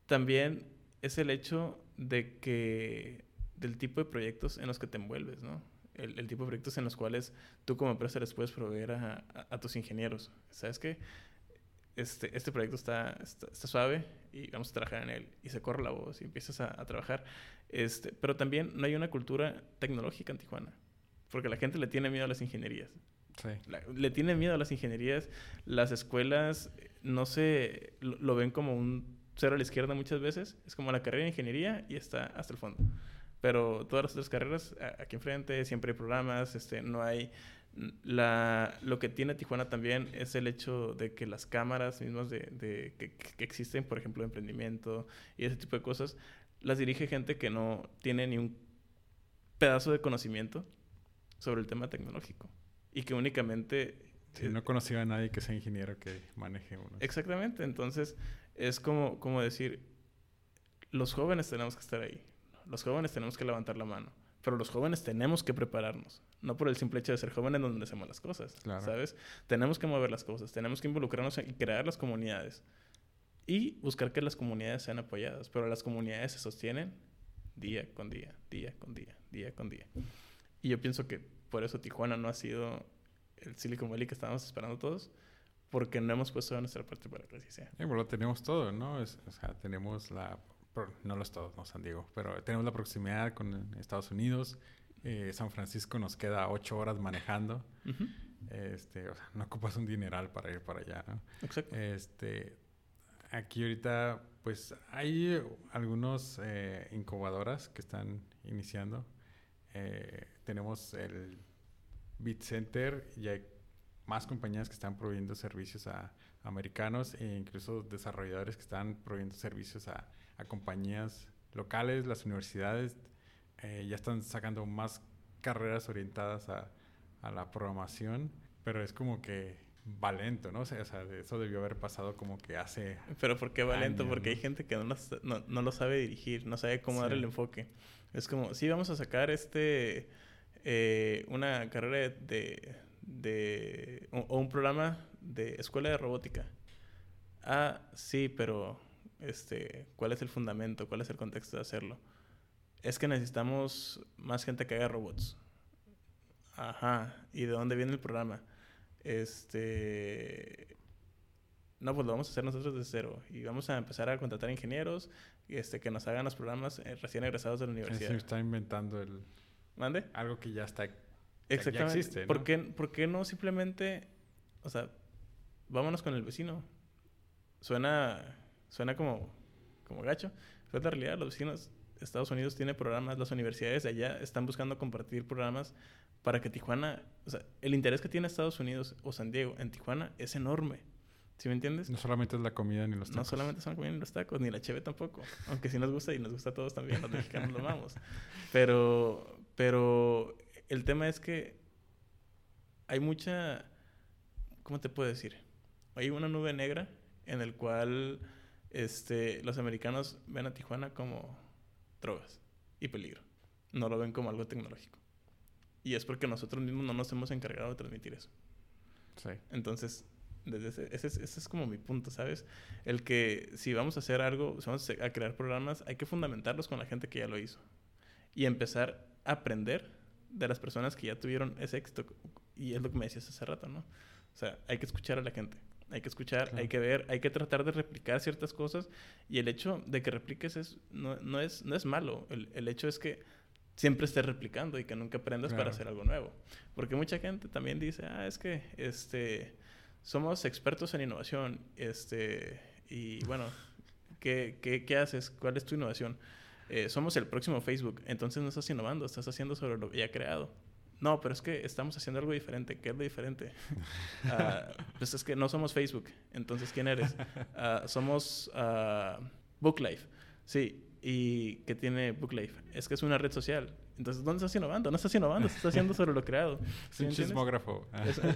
[SPEAKER 1] también es el hecho de que del tipo de proyectos en los que te envuelves, ¿no? El, tipo de proyectos en los cuales tú como empresa les puedes proveer a, tus ingenieros. ¿Sabes qué? Este, este proyecto está, está, suave y vamos a trabajar en él. Y se corre la voz y empiezas a, trabajar. Este, pero también no hay una cultura tecnológica en Tijuana. Porque la gente le tiene miedo a las ingenierías.
[SPEAKER 2] Sí.
[SPEAKER 1] le tiene miedo a las ingenierías. Las escuelas no se lo ven como un cero a la izquierda muchas veces. Es como la carrera de ingeniería y está hasta el fondo. Pero todas las otras carreras, aquí enfrente, siempre hay programas, este, no hay... La, lo que tiene Tijuana también es el hecho de que las cámaras mismas de, de que, que, existen, por ejemplo, de emprendimiento y ese tipo de cosas, las dirige gente que no tiene ni un pedazo de conocimiento sobre el tema tecnológico y que únicamente...
[SPEAKER 2] Sí, no conocía a nadie que sea ingeniero que maneje uno.
[SPEAKER 1] Exactamente, entonces es como, como decir, los jóvenes tenemos que estar ahí, los jóvenes tenemos que levantar la mano, pero los jóvenes tenemos que prepararnos, no por el simple hecho de ser jóvenes donde hacemos las cosas, ¿sabes? Tenemos que mover las cosas, tenemos que involucrarnos y crear las comunidades y buscar que las comunidades sean apoyadas, pero las comunidades se sostienen día con día, día con día, día con día. Y yo pienso que por eso Tijuana no ha sido el Silicon Valley que estábamos esperando todos, porque no hemos puesto nuestra parte para que así sea.
[SPEAKER 2] Sí, bueno, tenemos todo, ¿no? o sea, tenemos la, no los todos, no San Diego, pero tenemos la proximidad con Estados Unidos. Eh, San Francisco nos queda ocho horas manejando. este, o sea, no ocupas un dineral para ir para allá, ¿no?
[SPEAKER 1] Exacto.
[SPEAKER 2] Este, aquí ahorita, pues hay algunos eh, incubadoras que están iniciando. Eh, tenemos el Bit Center y hay más compañías que están proveyendo servicios a, americanos e incluso desarrolladores que están proveyendo servicios a, compañías locales, las universidades eh, ya están sacando más carreras orientadas a, a la programación, pero es como que va lento, ¿no? O sea, eso debió haber pasado como que hace...
[SPEAKER 1] Pero ¿por qué va lento? Porque hay gente que no lo, no, lo, sabe dirigir, no sabe cómo dar el enfoque. Es como, sí, vamos a sacar este... Eh, una carrera de... de o, un programa de escuela de robótica. Ah, sí, pero... Este, ¿cuál es el fundamento? ¿Cuál es el contexto de hacerlo? Es que necesitamos más gente que haga robots. Ajá. ¿Y de dónde viene el programa? Este. No, pues lo vamos a hacer nosotros de cero. Y vamos a empezar a contratar ingenieros este, que nos hagan los programas eh, recién egresados de la universidad.
[SPEAKER 2] Se está inventando el.
[SPEAKER 1] ¿Mande?
[SPEAKER 2] Algo que ya está.
[SPEAKER 1] Exactamente. Ya existe. ¿no? ¿Por, qué, ¿Por qué no simplemente. O sea, vámonos con el vecino? Suena. Suena como. Como gacho. Pero es la realidad. Los vecinos. Estados Unidos tiene programas, las universidades de allá están buscando compartir programas para que Tijuana, o sea, el interés que tiene Estados Unidos o San Diego en Tijuana es enorme. ¿Sí me entiendes?
[SPEAKER 2] No solamente es la comida ni los tacos.
[SPEAKER 1] No solamente son la comida ni los tacos, ni la cheve tampoco. Aunque sí nos gusta y nos gusta a todos también, los mexicanos lo amamos. Pero, pero el tema es que hay mucha, ¿cómo te puedo decir? Hay una nube negra en el cual este, los americanos ven a Tijuana como drogas y peligro. No lo ven como algo tecnológico. Y es porque nosotros mismos no nos hemos encargado de transmitir eso. Sí. Entonces, desde ese, ese, es como mi punto, ¿sabes? El que si vamos a hacer algo, si vamos a crear programas, hay que fundamentarlos con la gente que ya lo hizo. Y empezar aprender de las personas que ya tuvieron ese éxito. Y es lo que me decías hace rato, ¿no? O sea, hay que escuchar a la gente. Hay que escuchar, hay que ver, hay que tratar de replicar ciertas cosas. Y el hecho de que repliques es, no, no es, no es malo. El, el hecho es que siempre estés replicando y que nunca aprendas para hacer algo nuevo. Porque mucha gente también dice, ah, es que este, somos expertos en innovación, este, y bueno, ¿qué, qué, qué haces? ¿Cuál es tu innovación? Eh, somos el próximo Facebook, entonces no estás innovando, estás haciendo sobre lo ya creado. No, pero es que estamos haciendo algo diferente. ¿Qué es lo diferente? uh, pues es que no somos Facebook. Entonces, ¿quién eres? Uh, somos uh, BookLife. Sí, y que tiene BookLife. Es que es una red social. Entonces, ¿dónde estás innovando? No estás innovando, estás haciendo sobre lo creado.
[SPEAKER 2] es un chismógrafo.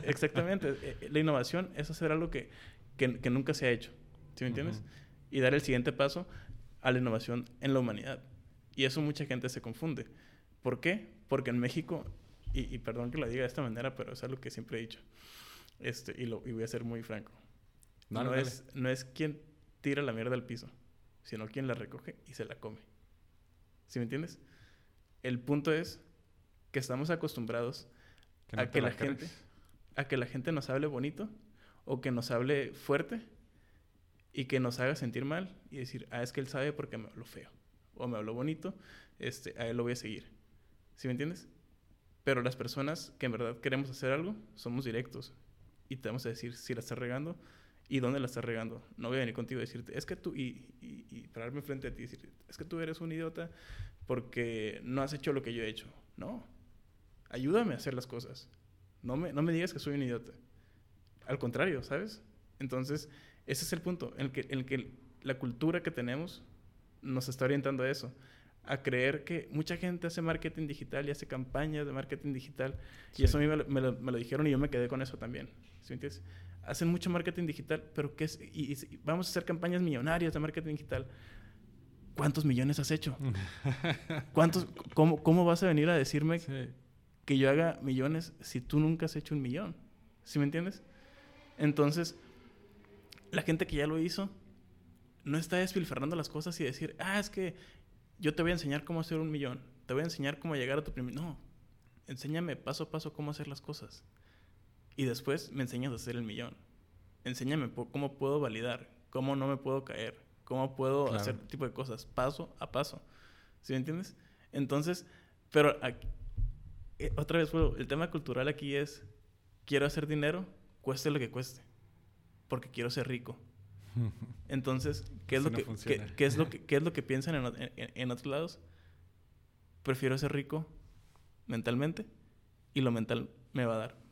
[SPEAKER 1] exactamente. Eh, eh, la innovación es hacer algo que, que, que nunca se ha hecho. ¿Sí me entiendes? Y dar el siguiente paso a la innovación en la humanidad. Y eso mucha gente se confunde. ¿Por qué? Porque en México, y, perdón que lo diga de esta manera, pero es algo que siempre he dicho, este, y, lo, y voy a ser muy franco. No, es, no es quien tira la mierda al piso sino quien la recoge y se la come. ¿Sí me entiendes? El punto es que estamos acostumbrados a que la, gente a que la gente nos hable bonito o que nos hable fuerte y que nos haga sentir mal y decir, ah, es que él sabe porque me habló feo o me habló bonito, este, a él lo voy a seguir. ¿Sí me entiendes? Pero las personas que en verdad queremos hacer algo, somos directos y te vamos a decir si la estás regando, y dónde la estás regando. No voy a venir contigo a decirte, es que tú, y, y, pararme frente a ti y decir, es que tú eres un idiota porque no has hecho lo que yo he hecho. No, ayúdame a hacer las cosas. No me, no me digas que soy un idiota. Al contrario, ¿sabes? Entonces, ese es el punto en el que, en el que la cultura que tenemos nos está orientando a eso. A creer que mucha gente hace marketing digital y hace campañas de marketing digital. Y eso a mí me lo, me, lo, me lo, dijeron y yo me quedé con eso también. ¿Sí me entiendes? hacen mucho marketing digital, pero ¿qué es? Y, vamos a hacer campañas millonarias de marketing digital. ¿Cuántos millones has hecho? ¿Cuántos, cómo, cómo, vas a venir a decirme que yo haga millones si tú nunca has hecho un millón? ¿Sí me entiendes? Entonces, la gente que ya lo hizo no está despilfarrando las cosas y decir, ah, es que yo te voy a enseñar cómo hacer un millón, te voy a enseñar cómo llegar a tu primer... No, enséñame paso a paso cómo hacer las cosas. Y después me enseñas a hacer el millón. Enséñame cómo puedo validar, cómo no me puedo caer, cómo puedo hacer este tipo de cosas, paso a paso. ¿Sí me entiendes? Entonces, pero eh, otra vez, el tema cultural aquí es, quiero hacer dinero, cueste lo que cueste, porque quiero ser rico. Entonces, ¿qué es, lo, que, qué, es lo que, qué es lo que piensan en, en otros lados? Prefiero ser rico mentalmente y lo mental me va a dar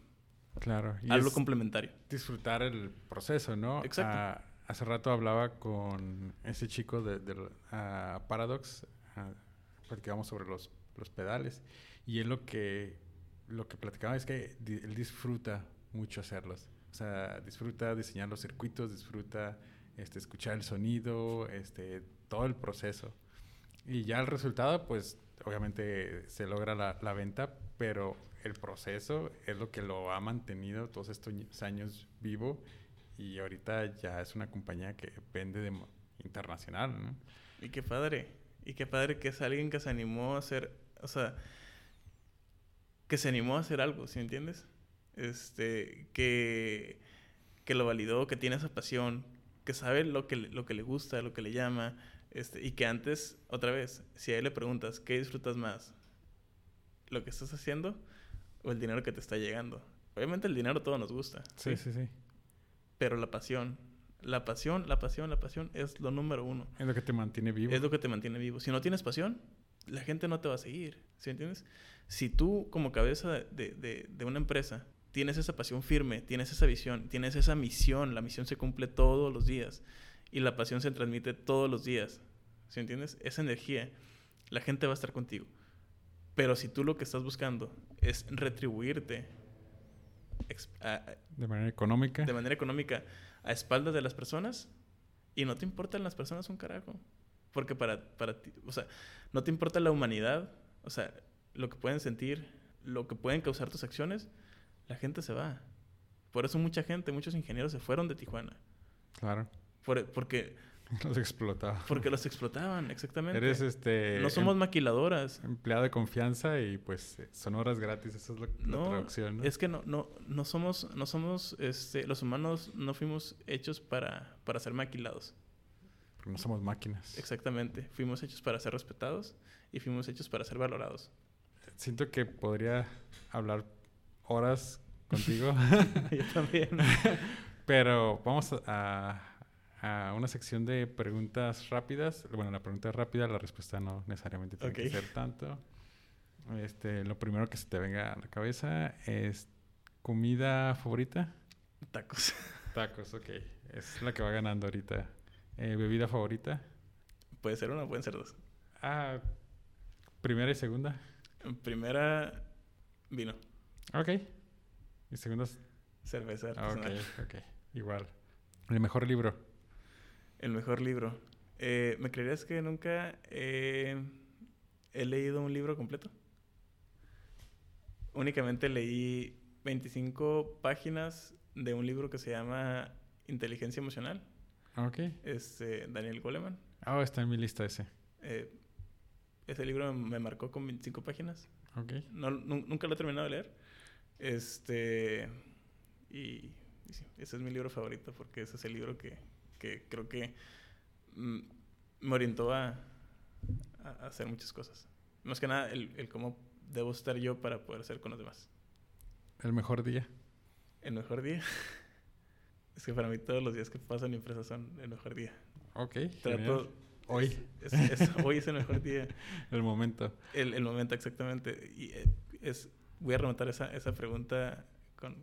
[SPEAKER 2] Claro.
[SPEAKER 1] Y algo complementario.
[SPEAKER 2] Disfrutar el proceso, ¿no? Exacto. Ah, hace rato hablaba con ese chico de, ah, Paradox, uh, platicábamos sobre los, los pedales, y es lo que lo que platicaba es que él disfruta mucho hacerlos. Sea, disfruta diseñar los circuitos, disfruta este, escuchar el sonido, este, todo el proceso. Y ya el resultado, pues obviamente se logra la, la venta, pero el proceso es lo que lo ha mantenido todos estos años vivo y ahorita ya es una compañía que vende de internacional, ¿no?
[SPEAKER 1] Y qué padre, y qué padre que es alguien que se animó a hacer, o sea, que se animó a hacer algo, ¿sí entiendes? Este, que, que lo validó, que tiene esa pasión, que sabe lo que, lo que le gusta, lo que le llama, este, y que antes, otra vez, si a él le preguntas, ¿qué disfrutas más? ¿Lo que estás haciendo o el dinero que te está llegando? Obviamente el dinero todo nos gusta.
[SPEAKER 2] Sí, sí, sí.
[SPEAKER 1] Pero la pasión, la pasión, la pasión, la pasión es lo número uno.
[SPEAKER 2] Es lo que te mantiene vivo.
[SPEAKER 1] Es lo que te mantiene vivo. Si no tienes pasión, la gente no te va a seguir. ¿Sí entiendes? Si tú, como cabeza de, de, de una empresa, tienes esa pasión firme, tienes esa visión, tienes esa misión, la misión se cumple todos los días y la pasión se transmite todos los días. ¿Sí entiendes? Esa energía, la gente va a estar contigo. Pero si tú lo que estás buscando es retribuirte
[SPEAKER 2] de manera económica,
[SPEAKER 1] de manera económica a espaldas de las personas y no te importan las personas un carajo. Porque para, para ti, o sea, no te importa la humanidad, o sea, lo que pueden sentir, lo que pueden causar tus acciones, la gente se va. Por eso mucha gente, muchos ingenieros se fueron de Tijuana.
[SPEAKER 2] Claro.
[SPEAKER 1] porque...
[SPEAKER 2] Los explotaban.
[SPEAKER 1] Porque los explotaban, exactamente.
[SPEAKER 2] Eres este...
[SPEAKER 1] No somos em, maquiladoras.
[SPEAKER 2] Empleado de confianza y pues son horas gratis, esa es la, traducción, ¿no?
[SPEAKER 1] Es que no, no, no somos, no somos, este, los humanos no fuimos hechos para, para ser maquilados.
[SPEAKER 2] Porque no somos máquinas.
[SPEAKER 1] Exactamente. Fuimos hechos para ser respetados y fuimos hechos para ser valorados.
[SPEAKER 2] Siento que podría hablar horas contigo.
[SPEAKER 1] Yo también.
[SPEAKER 2] Pero vamos a, a, una sección de preguntas rápidas. Bueno, la pregunta es rápida, la respuesta no necesariamente tiene que ser tanto. Este, lo primero que se te venga a la cabeza es comida favorita.
[SPEAKER 1] Tacos.
[SPEAKER 2] Tacos, ok. Es la que va ganando ahorita. Eh, ¿Bebida favorita?
[SPEAKER 1] Puede ser una, pueden ser dos.
[SPEAKER 2] Ah, primera y segunda.
[SPEAKER 1] Primera, vino.
[SPEAKER 2] Ok. ¿Y segundas?
[SPEAKER 1] Cerveza
[SPEAKER 2] ah, ok, ok. Igual. ¿El mejor libro?
[SPEAKER 1] El mejor libro. Eh, ¿Me creerías que nunca he leído un libro completo? Únicamente leí 25 páginas de un libro que se llama Inteligencia Emocional.
[SPEAKER 2] Ok.
[SPEAKER 1] Es Daniel Goleman.
[SPEAKER 2] Ah, está en mi lista ese.
[SPEAKER 1] Eh, ese libro me marcó con 25 páginas.
[SPEAKER 2] Ok.
[SPEAKER 1] No, nunca lo he terminado de leer. Este. Y, ese es mi libro favorito porque ese es el libro que, que creo que mm, me orientó a, a, hacer muchas cosas. Más que nada, el, el cómo debo estar yo para poder ser con los demás.
[SPEAKER 2] ¿El mejor día?
[SPEAKER 1] El mejor día. es que para mí todos los días que pasan en mi empresa son el mejor día.
[SPEAKER 2] Ok.
[SPEAKER 1] Trato.
[SPEAKER 2] Hoy.
[SPEAKER 1] hoy es el mejor día.
[SPEAKER 2] el momento.
[SPEAKER 1] El, el momento, exactamente. Y eh, es voy a rematar esa, esa pregunta, con,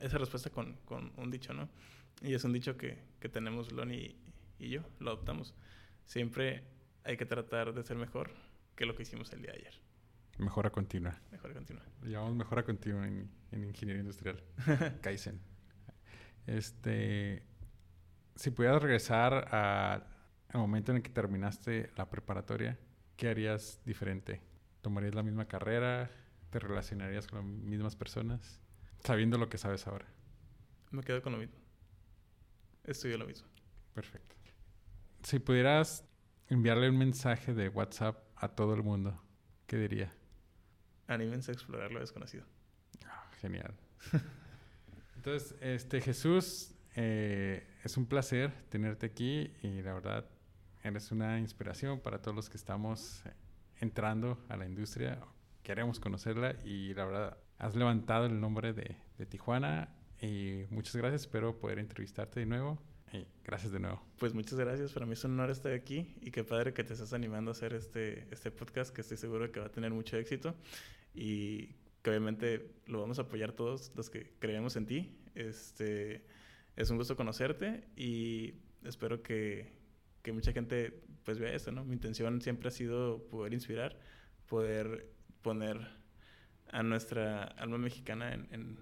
[SPEAKER 1] esa respuesta con, con, un dicho, ¿no? Y es un dicho que, que tenemos Loni y, yo, lo adoptamos. Siempre hay que tratar de ser mejor que lo que hicimos el día de ayer.
[SPEAKER 2] Mejora continua.
[SPEAKER 1] Mejora continua.
[SPEAKER 2] Lo llamamos mejora continua en, en ingeniería industrial. Kaizen. Este, si pudieras regresar al momento en el que terminaste la preparatoria, ¿qué harías diferente? ¿Tomarías la misma carrera? ¿Te relacionarías con las mismas personas sabiendo lo que sabes ahora?
[SPEAKER 1] Me quedo con lo mismo. Estudio lo mismo.
[SPEAKER 2] Perfecto. Si pudieras enviarle un mensaje de WhatsApp a todo el mundo, ¿qué diría?
[SPEAKER 1] Anímense a explorar lo desconocido.
[SPEAKER 2] Ah, genial. Entonces, este Jesús, eh, es un placer tenerte aquí y la verdad eres una inspiración para todos los que estamos entrando a la industria queremos conocerla y la verdad has levantado el nombre de, de Tijuana y muchas gracias, espero poder entrevistarte de nuevo. Y gracias de nuevo.
[SPEAKER 1] Pues muchas gracias, para mí es un honor estar aquí y qué padre que te estás animando a hacer este, este podcast que estoy seguro que va a tener mucho éxito y que obviamente lo vamos a apoyar todos los que creemos en ti. Este, es un gusto conocerte y espero que, que mucha gente pues vea esto, ¿no? Mi intención siempre ha sido poder inspirar, poder poner a nuestra alma mexicana en, en,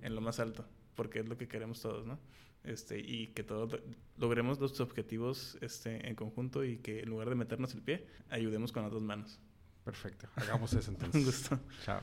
[SPEAKER 1] en, lo más alto, porque es lo que queremos todos, ¿no? Este, y que todos logremos los objetivos este, en conjunto y que en lugar de meternos el pie, ayudemos con las dos manos.
[SPEAKER 2] Perfecto. Hagamos eso entonces.
[SPEAKER 1] Un gusto.
[SPEAKER 2] Chao.